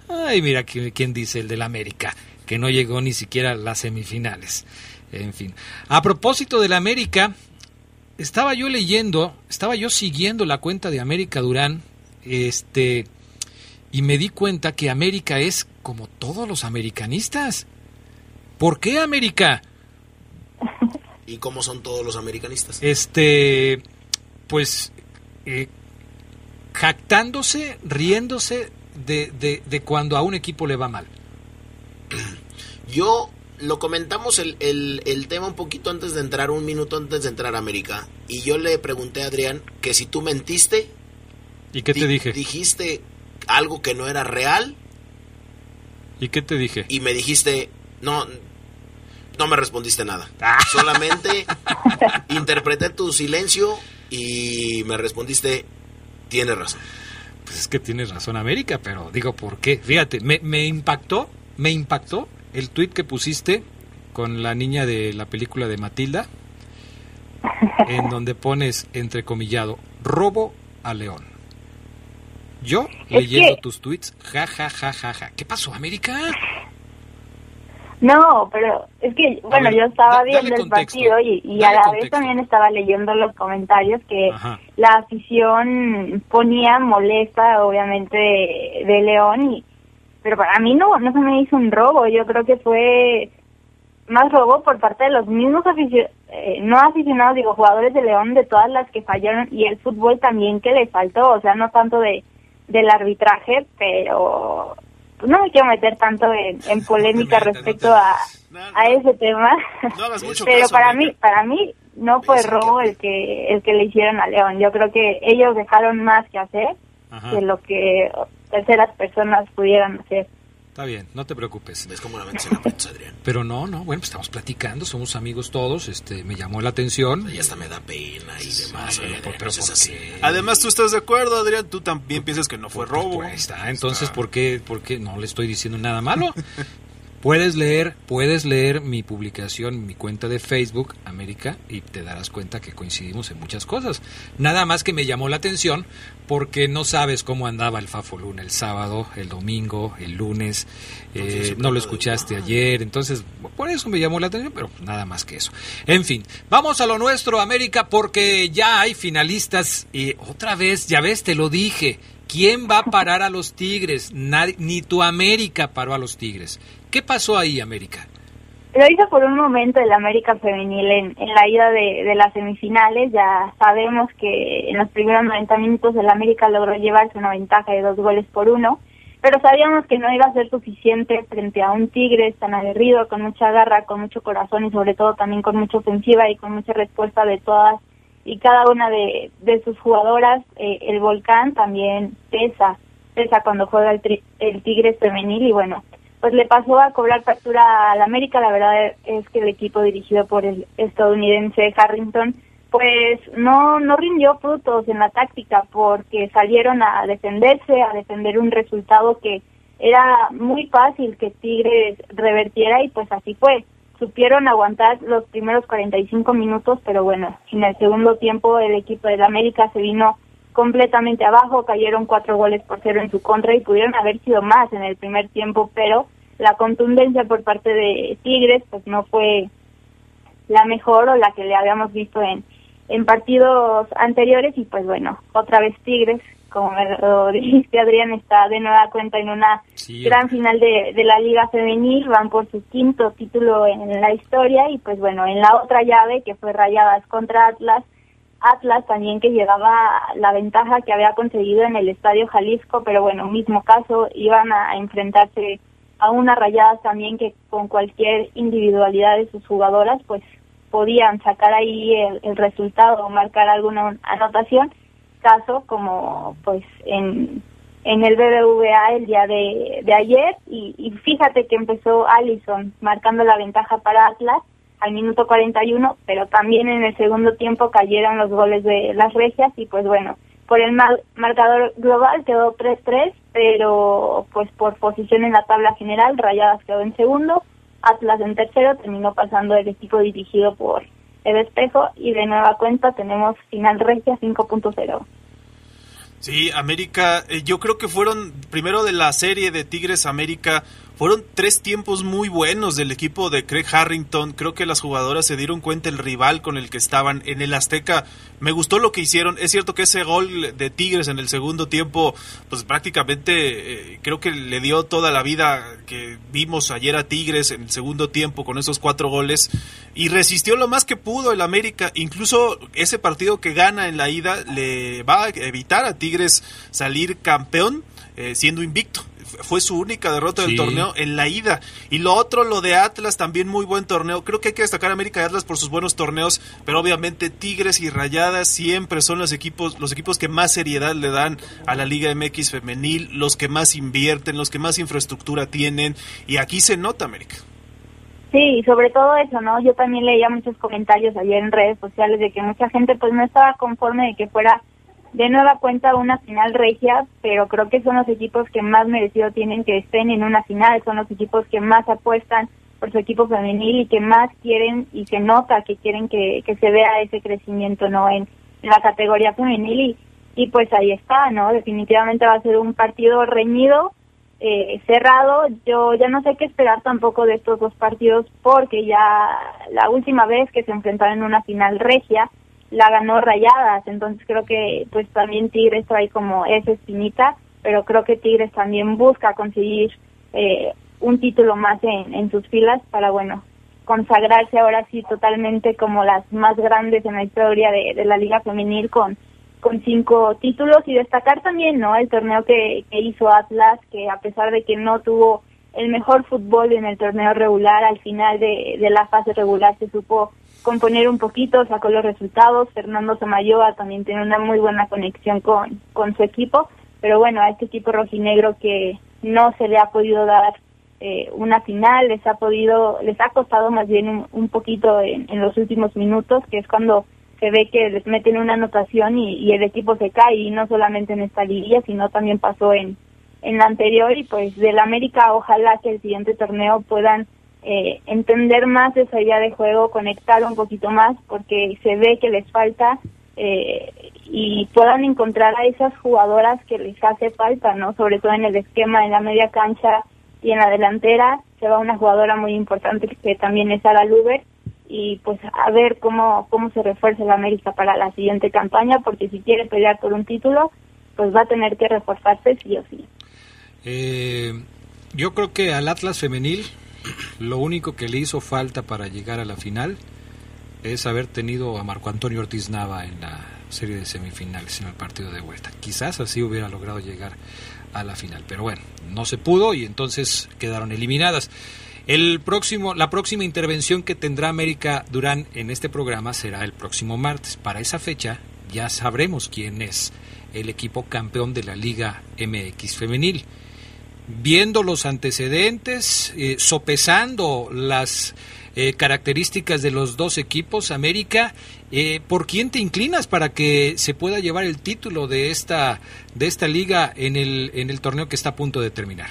B: Ay, mira quién dice el del América, que no llegó ni siquiera a las semifinales. En fin. A propósito del América, estaba yo leyendo, estaba yo siguiendo la cuenta de América Durán, este, y me di cuenta que América es como todos los americanistas. ¿Por qué América?
E: ¿Y cómo son todos los americanistas?
B: Este, pues, eh, jactándose, riéndose de, de, cuando a un equipo le va mal?
E: Yo lo comentamos el, el, tema un poquito antes de entrar, un minuto antes de entrar a América. Y yo le pregunté a Adrián que si tú mentiste.
B: ¿Y qué te dije?
E: Dijiste algo que no era real.
B: ¿Y qué te dije?
E: Y me dijiste, no, no me respondiste nada. Ah. Solamente interpreté tu silencio y me respondiste, tienes razón.
B: Pues es que tienes razón América, pero digo, ¿por qué? Fíjate, me, me impactó, me impactó el tuit que pusiste con la niña de la película de Matilda, en donde pones entrecomillado, robo a León. Yo, leyendo tus tweets, ja, ja, ja, ja, ja. ¿Qué pasó, América?
Q: No, pero es que, bueno, yo estaba viendo el partido y, a la vez también estaba leyendo los comentarios que la afición ponía molesta, obviamente, de, León, y pero para mí no, no se me hizo un robo, yo creo que fue más robo por parte de los mismos aficionados, eh, no aficionados, digo, jugadores de León, de todas las que fallaron, y el fútbol también que le faltó, o sea, no tanto de del arbitraje, pero no me quiero meter tanto en, polémica respecto a, a ese tema, pero para mí, para mí no fue robo el que el que le hicieron a León. Yo creo que ellos dejaron más que hacer que lo que terceras personas pudieran hacer.
B: Está bien, no te preocupes.
E: ¿Ves cómo la Adrián?
B: Pero no, no, bueno, pues estamos platicando, somos amigos todos, este, me llamó la atención.
E: Y hasta me da pena y demás.
H: pero, Además, tú estás de acuerdo, Adrián, tú también piensas que no fue robo.
B: Pues, está, entonces, ¿por qué, ¿por qué no le estoy diciendo nada malo? Puedes leer, puedes leer mi publicación, mi cuenta de Facebook, América, y te darás cuenta que coincidimos en muchas cosas. Nada más que me llamó la atención porque no sabes cómo andaba el Fafo Luna el sábado, el domingo, el lunes, eh, no lo escuchaste ayer, entonces por eso me llamó la atención, pero nada más que eso. En fin, vamos a lo nuestro, América, porque ya hay finalistas y otra vez, ya ves, te lo dije, ¿quién va a parar a los Tigres? ni tu América paró a los Tigres. ¿Qué pasó ahí, América?
Q: Lo hizo por un momento el América Femenil en, la ida de, las semifinales. Ya sabemos que en los primeros 90 minutos el América logró llevarse una ventaja de dos goles por uno, pero sabíamos que no iba a ser suficiente frente a un Tigres tan aguerrido, con mucha garra, con mucho corazón y sobre todo también con mucha ofensiva y con mucha respuesta de todas y cada una de, sus jugadoras. Eh, el Volcán también pesa, pesa cuando juega el, el Tigres femenil y bueno, pues le pasó a cobrar factura al América. La verdad es que el equipo dirigido por el estadounidense Harrington, pues no, no rindió frutos en la táctica porque salieron a defenderse, a defender un resultado que era muy fácil que Tigres revertiera y pues así fue. Supieron aguantar los primeros 45 minutos, pero bueno, en el segundo tiempo el equipo del América se vino completamente abajo, cayeron cuatro goles por cero en su contra y pudieron haber sido más en el primer tiempo, pero la contundencia por parte de Tigres pues no fue la mejor o la que le habíamos visto en, en partidos anteriores y pues bueno, otra vez Tigres, como me lo dijiste Adrián, está de nueva cuenta en una gran final de, de la Liga Femenil, van por su quinto título en la historia y pues bueno, en la otra llave que fue Rayadas contra Atlas, Atlas también que llevaba la ventaja que había conseguido en el Estadio Jalisco, pero bueno, mismo caso, iban a enfrentarse a una Rayadas también que con cualquier individualidad de sus jugadoras pues podían sacar ahí el, resultado o marcar alguna anotación, caso como pues en, en el BBVA el día de, de ayer y, y fíjate que empezó Allison marcando la ventaja para Atlas al minuto 41, pero también en el segundo tiempo cayeron los goles de las regias y pues bueno, por el marcador global quedó 3-3, pero pues por posición en la tabla general, Rayadas quedó en segundo, Atlas en tercero, terminó pasando el equipo dirigido por el espejo y de nueva cuenta tenemos final regia 5.0.
H: Sí, América, eh, yo creo que fueron primero de la serie de Tigres América fueron tres tiempos muy buenos del equipo de Craig Harrington. Creo que las jugadoras se dieron cuenta el rival con el que estaban en el Azteca. Me gustó lo que hicieron. Es cierto que ese gol de Tigres en el segundo tiempo, pues prácticamente eh, creo que le dio toda la vida que vimos ayer a Tigres en el segundo tiempo con esos cuatro goles. Y resistió lo más que pudo el América. Incluso ese partido que gana en la ida le va a evitar a Tigres salir campeón eh, siendo invicto fue su única derrota del torneo en la ida. Y lo otro, lo de Atlas, también muy buen torneo. Creo que hay que destacar a América y Atlas por sus buenos torneos, pero obviamente Tigres y Rayadas siempre son los equipos, los equipos que más seriedad le dan a la Liga MX femenil, los que más invierten, los que más infraestructura tienen, y aquí se nota América.
Q: Sí, sobre todo eso, ¿no? Yo también leía muchos comentarios ayer en redes sociales de que mucha gente pues no estaba conforme de que fuera de nueva cuenta una final regia, pero creo que son los equipos que más merecido tienen que estén en una final, son los equipos que más apuestan por su equipo femenil y que más quieren y se nota que quieren que, que se vea ese crecimiento no en, la categoría femenil y, y pues ahí está, ¿no? Definitivamente va a ser un partido reñido, eh, cerrado. Yo ya no sé qué esperar tampoco de estos dos partidos porque ya la última vez que se enfrentaron en una final regia, la ganó Rayadas, entonces creo que pues también Tigres trae como esa espinita, pero creo que Tigres también busca conseguir eh, un título más en, en sus filas para, bueno, consagrarse ahora sí totalmente como las más grandes en la historia de, de la Liga Femenil con, con cinco títulos y destacar también, ¿no? El torneo que, que hizo Atlas, que a pesar de que no tuvo el mejor fútbol en el torneo regular, al final de, de la fase regular se supo componer un poquito, sacó los resultados. Fernando Samayoa también tiene una muy buena conexión con, con su equipo, pero bueno, a este equipo rojinegro que no se le ha podido dar eh, una final, les ha podido, les ha costado más bien un, poquito en, los últimos minutos, que es cuando se ve que les meten una anotación y, el equipo se cae, y no solamente en esta liga, sino también pasó en, en la anterior, y pues del América ojalá que el siguiente torneo puedan eh, entender más esa idea de juego, conectar un poquito más, porque se ve que les falta eh, y puedan encontrar a esas jugadoras que les hace falta, ¿no? Sobre todo en el esquema, en la media cancha y en la delantera, se va una jugadora muy importante que también es Sara Luber y pues a ver cómo, cómo se refuerza la América para la siguiente campaña, porque si quiere pelear por un título, pues va a tener que reforzarse sí o sí.
B: Eh, yo creo que al Atlas femenil lo único que le hizo falta para llegar a la final es haber tenido a Marco Antonio Ortiz Nava en la serie de semifinales, en el partido de vuelta. Quizás así hubiera logrado llegar a la final, pero bueno, no se pudo y entonces quedaron eliminadas. El próximo, la próxima intervención que tendrá América Durán en este programa será el próximo martes. Para esa fecha ya sabremos quién es el equipo campeón de la Liga MX femenil viendo los antecedentes, eh, sopesando las eh, características de los dos equipos, América, eh, ¿por quién te inclinas para que se pueda llevar el título de esta de esta liga en el en el torneo que está a punto de terminar?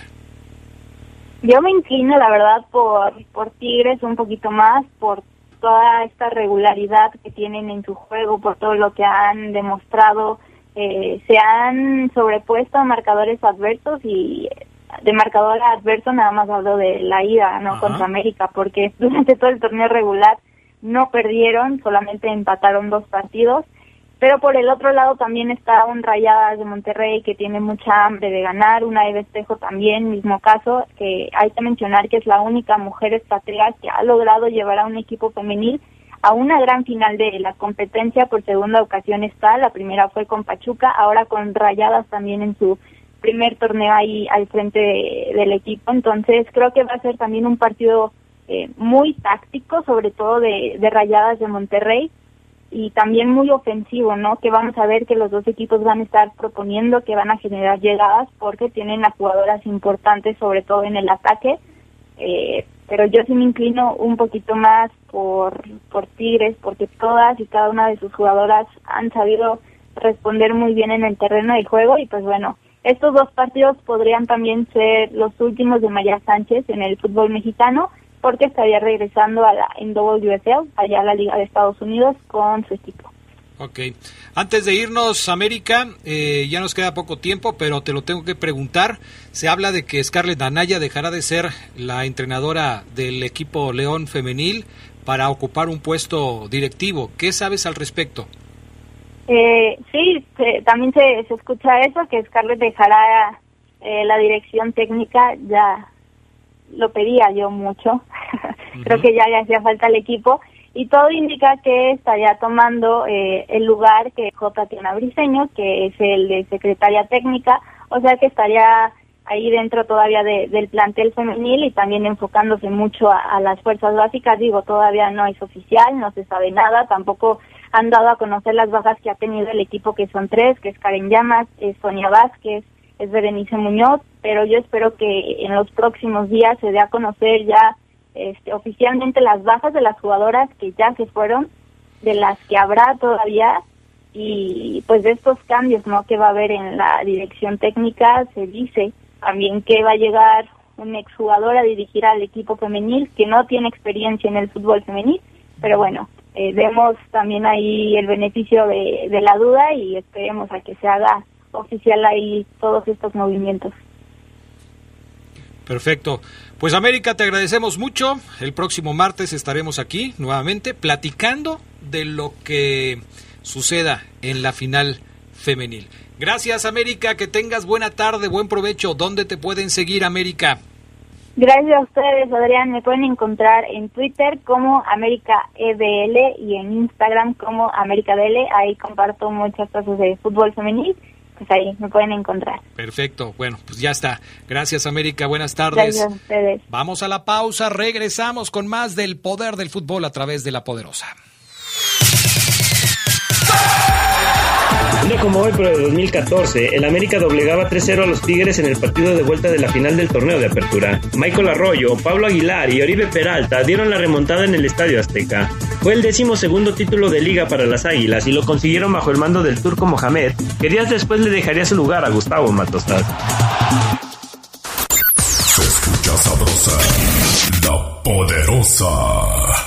Q: Yo me inclino, la verdad, por por Tigres un poquito más, por toda esta regularidad que tienen en su juego, por todo lo que han demostrado eh, se han sobrepuesto a marcadores adversos y de marcador adverso nada más hablo de la ida no contra América porque durante todo el torneo regular no perdieron solamente empataron dos partidos pero por el otro lado también está un Rayadas de Monterrey que tiene mucha hambre de ganar, una de Espejo también, mismo caso, que hay que mencionar que es la única mujer estratega que ha logrado llevar a un equipo femenil a una gran final de la competencia por segunda ocasión está, la primera fue con Pachuca, ahora con Rayadas también en su primer torneo ahí al frente del equipo, entonces creo que va a ser también un partido eh, muy táctico, sobre todo de, de Rayadas de Monterrey, y también muy ofensivo, ¿no? Que vamos a ver que los dos equipos van a estar proponiendo, que van a generar llegadas porque tienen a jugadoras importantes, sobre todo en el ataque. Eh, pero yo sí me inclino un poquito más por, por Tigres, porque todas y cada una de sus jugadoras han sabido responder muy bien en el terreno de juego y pues bueno, estos dos partidos podrían también ser los últimos de Maya Sánchez en el fútbol mexicano porque estaría regresando a la NWSL, allá a la Liga de Estados Unidos, con su equipo.
B: Ok. Antes de irnos, América, eh, ya nos queda poco tiempo, pero te lo tengo que preguntar. Se habla de que Scarlett Anaya dejará de ser la entrenadora del equipo León femenil para ocupar un puesto directivo. ¿Qué sabes al respecto?
Q: Eh, sí, también se, se, escucha eso, que Scarlett dejará eh, la dirección técnica ya lo pedía yo mucho. Creo que ya le hacía falta al equipo y todo indica que estaría tomando eh, el lugar que J. Tatiana Briseño, que es el de secretaria técnica, o sea que estaría ahí dentro todavía del plantel femenil y también enfocándose mucho a, las fuerzas básicas. Digo, todavía no es oficial, no se sabe nada, tampoco han dado a conocer las bajas que ha tenido el equipo, que son tres, que es Karen Llamas, es Sonia Vázquez, es Berenice Muñoz, pero yo espero que en los próximos días se dé a conocer ya este, oficialmente las bajas de las jugadoras que ya se fueron, de las que habrá todavía y pues de estos cambios no que va a haber en la dirección técnica se dice también que va a llegar un exjugador a dirigir al equipo femenil que no tiene experiencia en el fútbol femenil pero bueno eh, vemos también ahí el beneficio de, de la duda y esperemos a que se haga oficial ahí todos estos movimientos.
B: Perfecto. Pues América, te agradecemos mucho. El próximo martes estaremos aquí nuevamente platicando de lo que suceda en la final femenil. Gracias América, que tengas buena tarde, buen provecho. ¿Dónde te pueden seguir América?
Q: Gracias a ustedes, Adrián. Me pueden encontrar en Twitter como América EBL y en Instagram como América DL. Ahí comparto muchas cosas de fútbol femenil pues ahí me pueden encontrar.
B: Perfecto, bueno, pues ya está. Gracias América, buenas tardes.
Q: Gracias a ustedes.
B: Vamos a la pausa, regresamos con más del poder del fútbol a través de la poderosa.
I: Día como hoy, pero de 2014, el América doblegaba 3-0 a los Tigres en el partido de vuelta de la final del torneo de apertura. Michael Arroyo, Pablo Aguilar y Oribe Peralta dieron la remontada en el Estadio Azteca. Fue el décimo segundo título de liga para las Águilas y lo consiguieron bajo el mando del turco Mohamed, que días después le dejaría su lugar a Gustavo Matosas.
J: Se escucha sabrosa, la poderosa.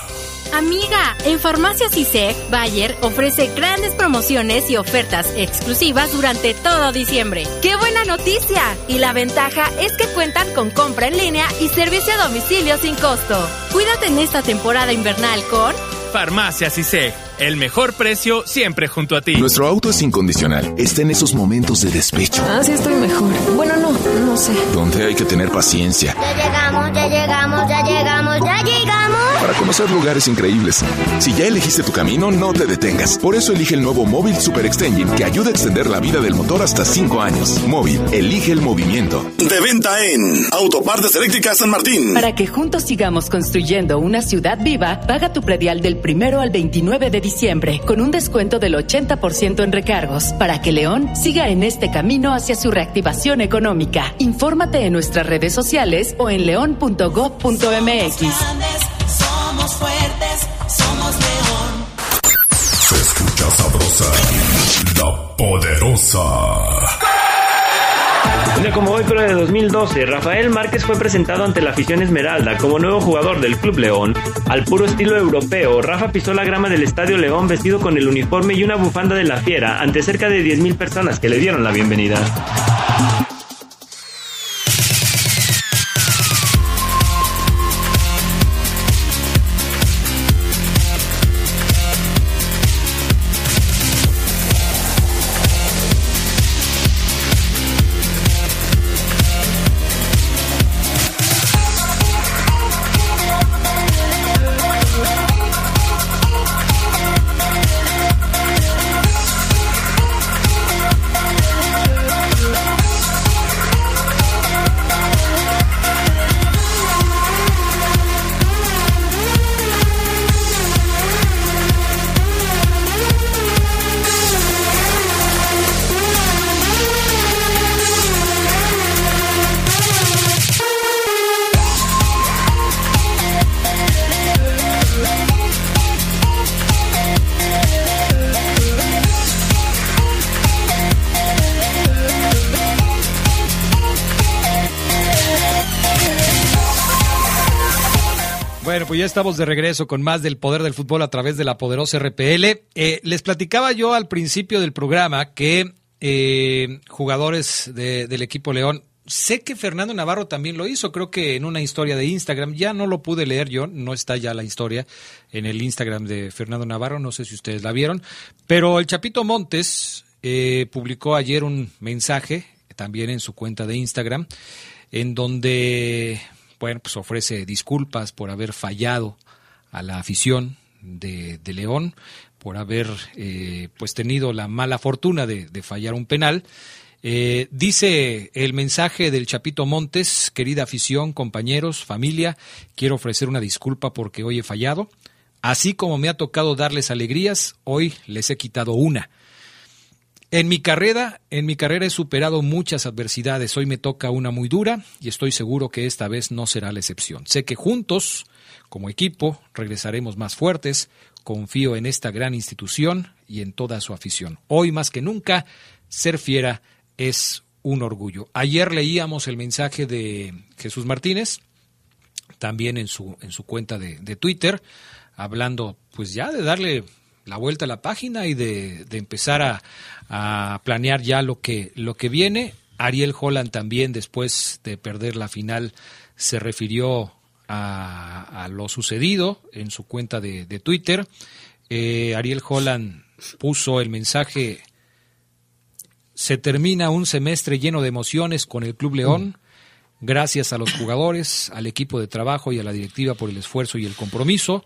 L: Amiga, en Farmacias ISEG, Bayer ofrece grandes promociones y ofertas exclusivas durante todo diciembre. ¡Qué buena noticia! Y la ventaja es que cuentan con compra en línea y servicio a domicilio sin costo. Cuídate en esta temporada invernal con
R: Farmacias ISEG. El mejor precio siempre junto a ti.
A: Nuestro auto es incondicional. Está en esos momentos de despecho.
S: Ah, sí, estoy mejor. Bueno, no, no sé.
A: Donde hay que tener paciencia.
N: Ya llegamos, ya llegamos, ya llegamos, ya llegamos.
A: Para conocer lugares increíbles. Si ya elegiste tu camino, no te detengas. Por eso elige el nuevo Móvil Super Extension que ayuda a extender la vida del motor hasta 5 años. Móvil, elige el movimiento.
O: De venta en Autopartes Eléctricas San Martín.
C: Para que juntos sigamos construyendo una ciudad viva, paga tu predial del primero al 29 de diciembre con un descuento del 80% en recargos para que León siga en este camino hacia su reactivación económica. Infórmate en nuestras redes sociales o en león.gov.mx.
P: Somos fuertes, somos león.
J: Se escucha sabrosa, la poderosa.
I: Día como hoy, pero de 2012, Rafael Márquez fue presentado ante la afición Esmeralda como nuevo jugador del Club León. Al puro estilo europeo, Rafa pisó la grama del Estadio León vestido con el uniforme y una bufanda de la fiera ante cerca de 10.000 personas que le dieron la bienvenida.
B: Estamos de regreso con más del poder del fútbol a través de la poderosa RPL. Eh, les platicaba yo al principio del programa que eh, jugadores de- del equipo León, sé que Fernando Navarro también lo hizo, creo que en una historia de Instagram, ya no lo pude leer yo, no está ya la historia en el Instagram de Fernando Navarro, no sé si ustedes la vieron, pero el Chapito Montes eh, publicó ayer un mensaje también en su cuenta de Instagram en donde bueno, pues ofrece disculpas por haber fallado a la afición de, de León, por haber eh, pues tenido la mala fortuna de, de fallar un penal. Eh, dice el mensaje del Chapito Montes, querida afición, compañeros, familia, quiero ofrecer una disculpa porque hoy he fallado. Así como me ha tocado darles alegrías, hoy les he quitado una. En mi carrera, en mi carrera he superado muchas adversidades. Hoy me toca una muy dura y estoy seguro que esta vez no será la excepción. Sé que juntos, como equipo, regresaremos más fuertes. Confío en esta gran institución y en toda su afición. Hoy más que nunca, ser fiera es un orgullo. Ayer leíamos el mensaje de Jesús Martínez, también en su, en su cuenta de, de Twitter, hablando pues ya de darle la vuelta a la página y de, de empezar a, a planear ya lo que, lo que viene. Ariel Holland también, después de perder la final, se refirió a, a lo sucedido en su cuenta de, de Twitter. Eh, Ariel Holland puso el mensaje, se termina un semestre lleno de emociones con el Club León. Gracias a los jugadores, al equipo de trabajo y a la directiva por el esfuerzo y el compromiso.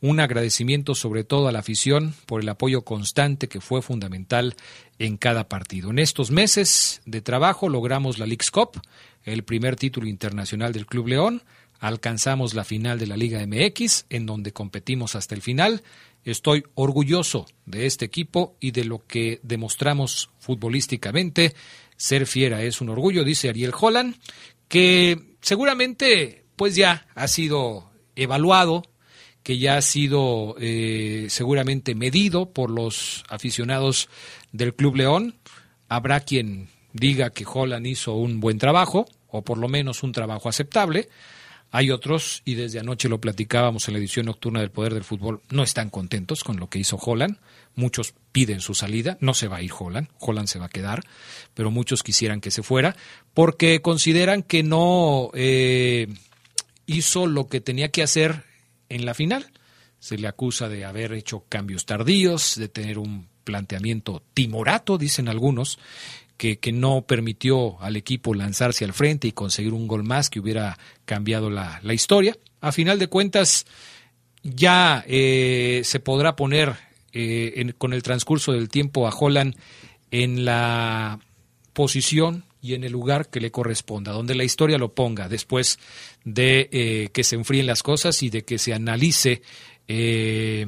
B: Un agradecimiento sobre todo a la afición por el apoyo constante que fue fundamental en cada partido. En estos meses de trabajo logramos la Leagues Cup, el primer título internacional del Club León, alcanzamos la final de la Liga MX, en donde competimos hasta el final. Estoy orgulloso de este equipo y de lo que demostramos futbolísticamente. Ser fiera es un orgullo, dice Ariel Holland, que seguramente pues ya ha sido evaluado que ya ha sido eh, seguramente medido por los aficionados del Club León. Habrá quien diga que Holland hizo un buen trabajo, o por lo menos un trabajo aceptable. Hay otros, y desde anoche lo platicábamos en la edición nocturna del Poder del Fútbol, no están contentos con lo que hizo Holland. Muchos piden su salida, no se va a ir Holland, Holland se va a quedar, pero muchos quisieran que se fuera, porque consideran que no eh, hizo lo que tenía que hacer en la final. Se le acusa de haber hecho cambios tardíos, de tener un planteamiento timorato, dicen algunos, que, que, no permitió al equipo lanzarse al frente y conseguir un gol más que hubiera cambiado la, la historia. A final de cuentas, ya eh, se podrá poner eh, en, con el transcurso del tiempo a Holland en la posición y en el lugar que le corresponda, donde la historia lo ponga, después de eh, que se enfríen las cosas y de que se analice eh,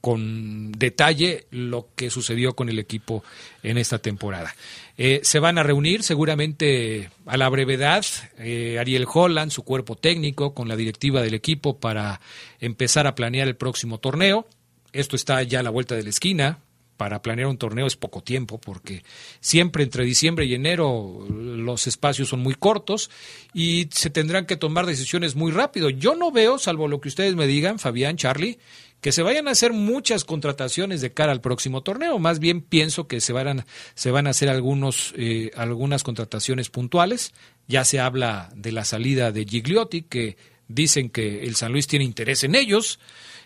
B: con detalle lo que sucedió con el equipo en esta temporada. Eh, se van a reunir seguramente a la brevedad Ariel Holland, su cuerpo técnico, con la directiva del equipo para empezar a planear el próximo torneo. Esto está ya a la vuelta de la esquina, para planear un torneo es poco tiempo, porque siempre entre diciembre y enero los espacios son muy cortos y se tendrán que tomar decisiones muy rápido. Yo no veo, salvo lo que ustedes me digan, Fabián, Charlie, que se vayan a hacer muchas contrataciones de cara al próximo torneo. Más bien pienso que se van a, se van a hacer algunos, eh, algunas contrataciones puntuales. Ya se habla de la salida de Gigliotti, que dicen que el San Luis tiene interés en ellos,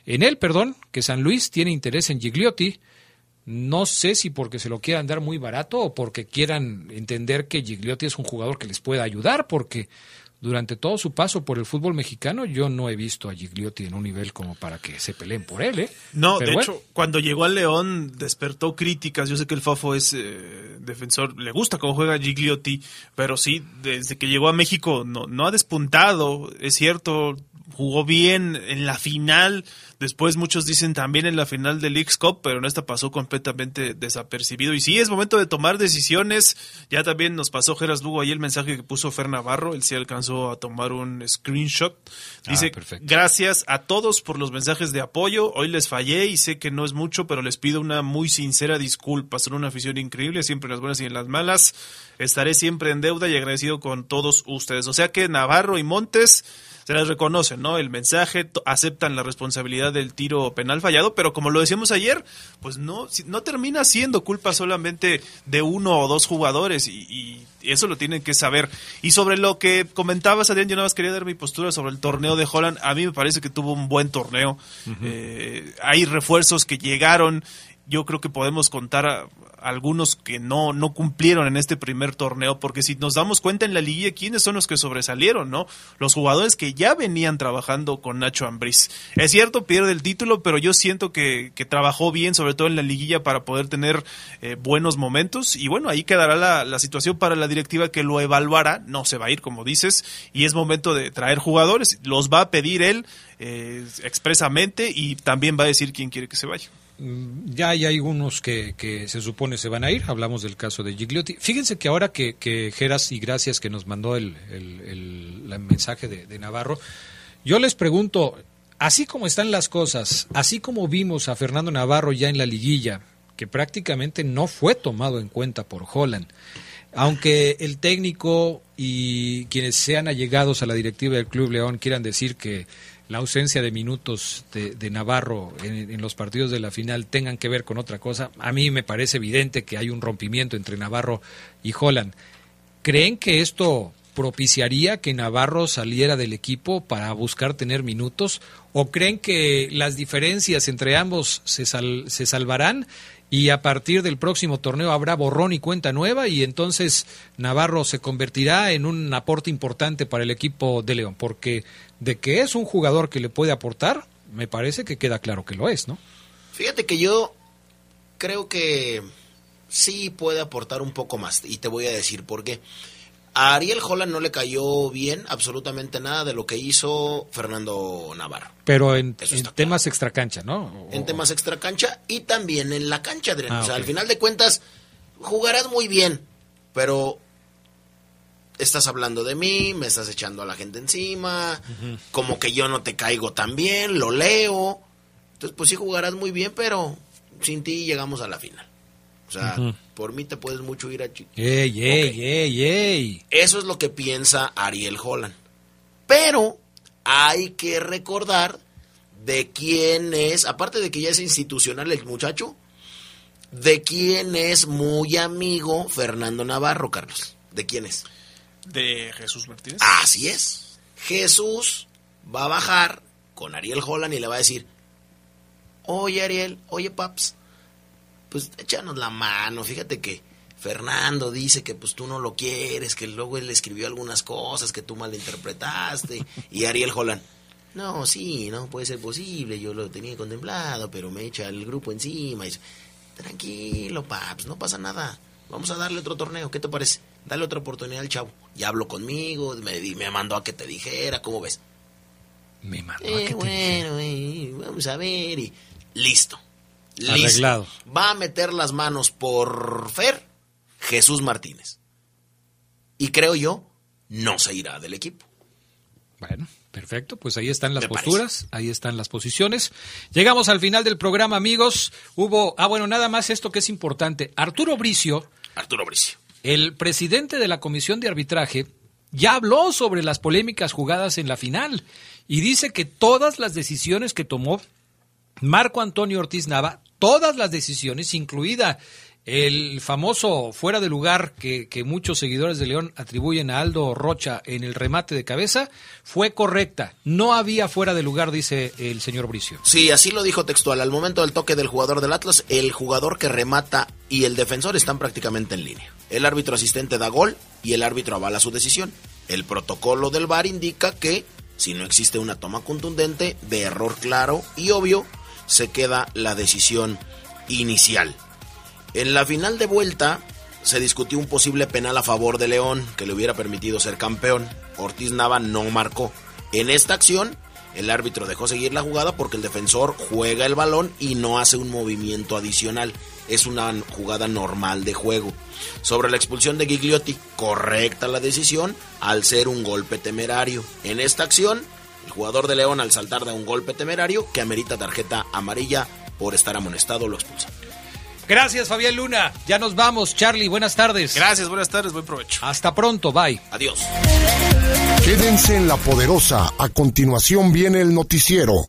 B: en él, perdón, que San Luis tiene interés en Gigliotti. No sé si porque se lo quieran dar muy barato o porque quieran entender que Gigliotti es un jugador que les pueda ayudar, porque durante todo su paso por el fútbol mexicano yo no he visto a Gigliotti en un nivel como para que se peleen por él, ¿eh?
H: No,
B: Pero
H: de
B: bueno.
H: hecho, cuando llegó al León despertó críticas. Yo sé que el Fafo es eh, defensor, le gusta cómo juega Gigliotti, pero sí, desde que llegó a México no, no ha despuntado. Es cierto, jugó bien en la final. Después muchos dicen también en la final del Leagues Cup, pero en esta pasó completamente desapercibido. Y sí, es momento de tomar decisiones. Ya también nos pasó Geras Lugo ahí el mensaje que puso Fer Navarro. Él sí alcanzó a tomar un screenshot. Dice,
B: Ah,
H: gracias a todos por los mensajes de apoyo. Hoy les fallé y sé que no es mucho, pero les pido una muy sincera disculpa. Son una afición increíble, siempre en las buenas y en las malas. Estaré siempre en deuda y agradecido con todos ustedes. O sea que Navarro y Montes se les reconocen, ¿no? El mensaje, aceptan la responsabilidad del tiro penal fallado, pero como lo decíamos ayer, pues no, no termina siendo culpa solamente de uno o dos jugadores y, y eso lo tienen que saber. Y sobre lo que comentabas, Adrián, yo nada más quería dar mi postura sobre el torneo de Holland. A mí me parece que tuvo un buen torneo. Eh, hay refuerzos que llegaron. Yo creo que podemos contar a- algunos que no, no cumplieron en este primer torneo, porque si nos damos cuenta en la liguilla, ¿quiénes son los que sobresalieron, no? Los jugadores que ya venían trabajando con Nacho Ambriz. Es cierto, pierde el título, pero yo siento que, trabajó bien, sobre todo en la liguilla, para poder tener eh, buenos momentos. Y bueno, ahí quedará la, la situación para la directiva que lo evaluará. No se va a ir, como dices, y es momento de traer jugadores. Los va a pedir él eh, expresamente y también va a decir quién quiere que se vaya.
B: Mm, Ya hay algunos que, se supone se van a ir. Hablamos del caso de Gigliotti. Fíjense que ahora que, que Geras, y gracias que nos mandó el, el- el- el mensaje de, de Navarro, yo les pregunto, así como están las cosas, así como vimos a Fernando Navarro ya en la liguilla, que prácticamente no fue tomado en cuenta por Holland, aunque el técnico y quienes sean allegados a la directiva del Club León quieran decir que la ausencia de minutos de, de Navarro en, los partidos de la final tengan que ver con otra cosa, a mí me parece evidente que hay un rompimiento entre Navarro y Holland. ¿Creen que esto propiciaría que Navarro saliera del equipo para buscar tener minutos? ¿O creen que las diferencias entre ambos se, sal- se salvarán y a partir del próximo torneo habrá borrón y cuenta nueva y entonces Navarro se convertirá en un aporte importante para el equipo de León? Porque de que es un jugador que le puede aportar, me parece que queda claro que lo es, ¿no?
E: Fíjate que yo creo que sí puede aportar un poco más. Y te voy a decir por qué. A Ariel Holland no le cayó bien absolutamente nada de lo que hizo Fernando Navarro.
B: Pero en, temas extracancha, ¿no?
E: En temas extra cancha y también en la cancha, Adrián.
B: Ah,
E: o sea, al final de cuentas, jugarás muy bien, pero estás hablando de mí, me estás echando a la gente encima, como que yo no te caigo tan bien, lo leo. Entonces, pues sí jugarás muy bien, pero sin ti llegamos a la final. O sea. Por mí te puedes mucho ir a chi-
B: ¡Ey, ey, ey, ey!
E: Eso es lo que piensa Ariel Holland. Pero hay que recordar de quién es, aparte de que ya es institucional el muchacho, de quién es muy amigo Fernando Navarro, Carlos. ¿De quién es?
H: De Jesús Martínez.
E: Así es. Jesús va a bajar con Ariel Holland y le va a decir, oye Ariel, oye Paps, pues échanos la mano, fíjate que Fernando dice que pues tú no lo quieres, que luego él escribió algunas cosas que tú malinterpretaste. Y Ariel Holland, no, sí, no puede ser posible, yo lo tenía contemplado, pero me echa el grupo encima y dice, tranquilo Paps, no pasa nada, vamos a darle otro torneo, ¿qué te parece? Dale otra oportunidad al chavo, ya habló conmigo, me, me mandó a que te dijera, ¿cómo ves?
B: Me mandó
E: Eh,
B: a que te
E: bueno, eh, vamos a ver y listo. Listo.
B: Arreglado.
E: Va a meter las manos por Fer Jesús Martínez. Y creo yo, no se irá del equipo.
B: Bueno, perfecto. Pues ahí están las
E: Me parece.
B: posturas, ahí están las posiciones. Llegamos al final del programa, amigos. Hubo, ah, bueno, nada más esto que es importante. Arturo Bricio
E: Arturo Bricio.
B: el presidente de la Comisión de Arbitraje ya habló sobre las polémicas jugadas en la final y dice que todas las decisiones que tomó Marco Antonio Ortiz Nava, todas las decisiones, incluida el famoso fuera de lugar que, muchos seguidores de León atribuyen a Aldo Rocha en el remate de cabeza, fue correcta. No había fuera de lugar, dice el señor Bricio.
E: Sí, así lo dijo textual. Al momento del toque del jugador del Atlas, el jugador que remata y el defensor están prácticamente en línea. El árbitro asistente da gol y el árbitro avala su decisión. El protocolo del VAR indica que, si no existe una toma contundente de error claro y obvio, se queda la decisión inicial. En la final de vuelta se discutió un posible penal a favor de León que le hubiera permitido ser campeón. Ortiz Nava no marcó. En esta acción, el árbitro dejó seguir la jugada porque el defensor juega el balón y no hace un movimiento adicional. Es una jugada normal de juego. Sobre la expulsión de Gigliotti, correcta la decisión al ser un golpe temerario. En esta acción, el jugador de León al saltar da un golpe temerario que amerita tarjeta amarilla por estar amonestado lo expulsa.
B: Gracias, Fabián Luna. Ya nos vamos, Charlie. Buenas tardes.
H: Gracias, buenas tardes, buen provecho.
B: Hasta pronto, bye.
E: Adiós.
J: Quédense en la poderosa. A continuación viene el noticiero.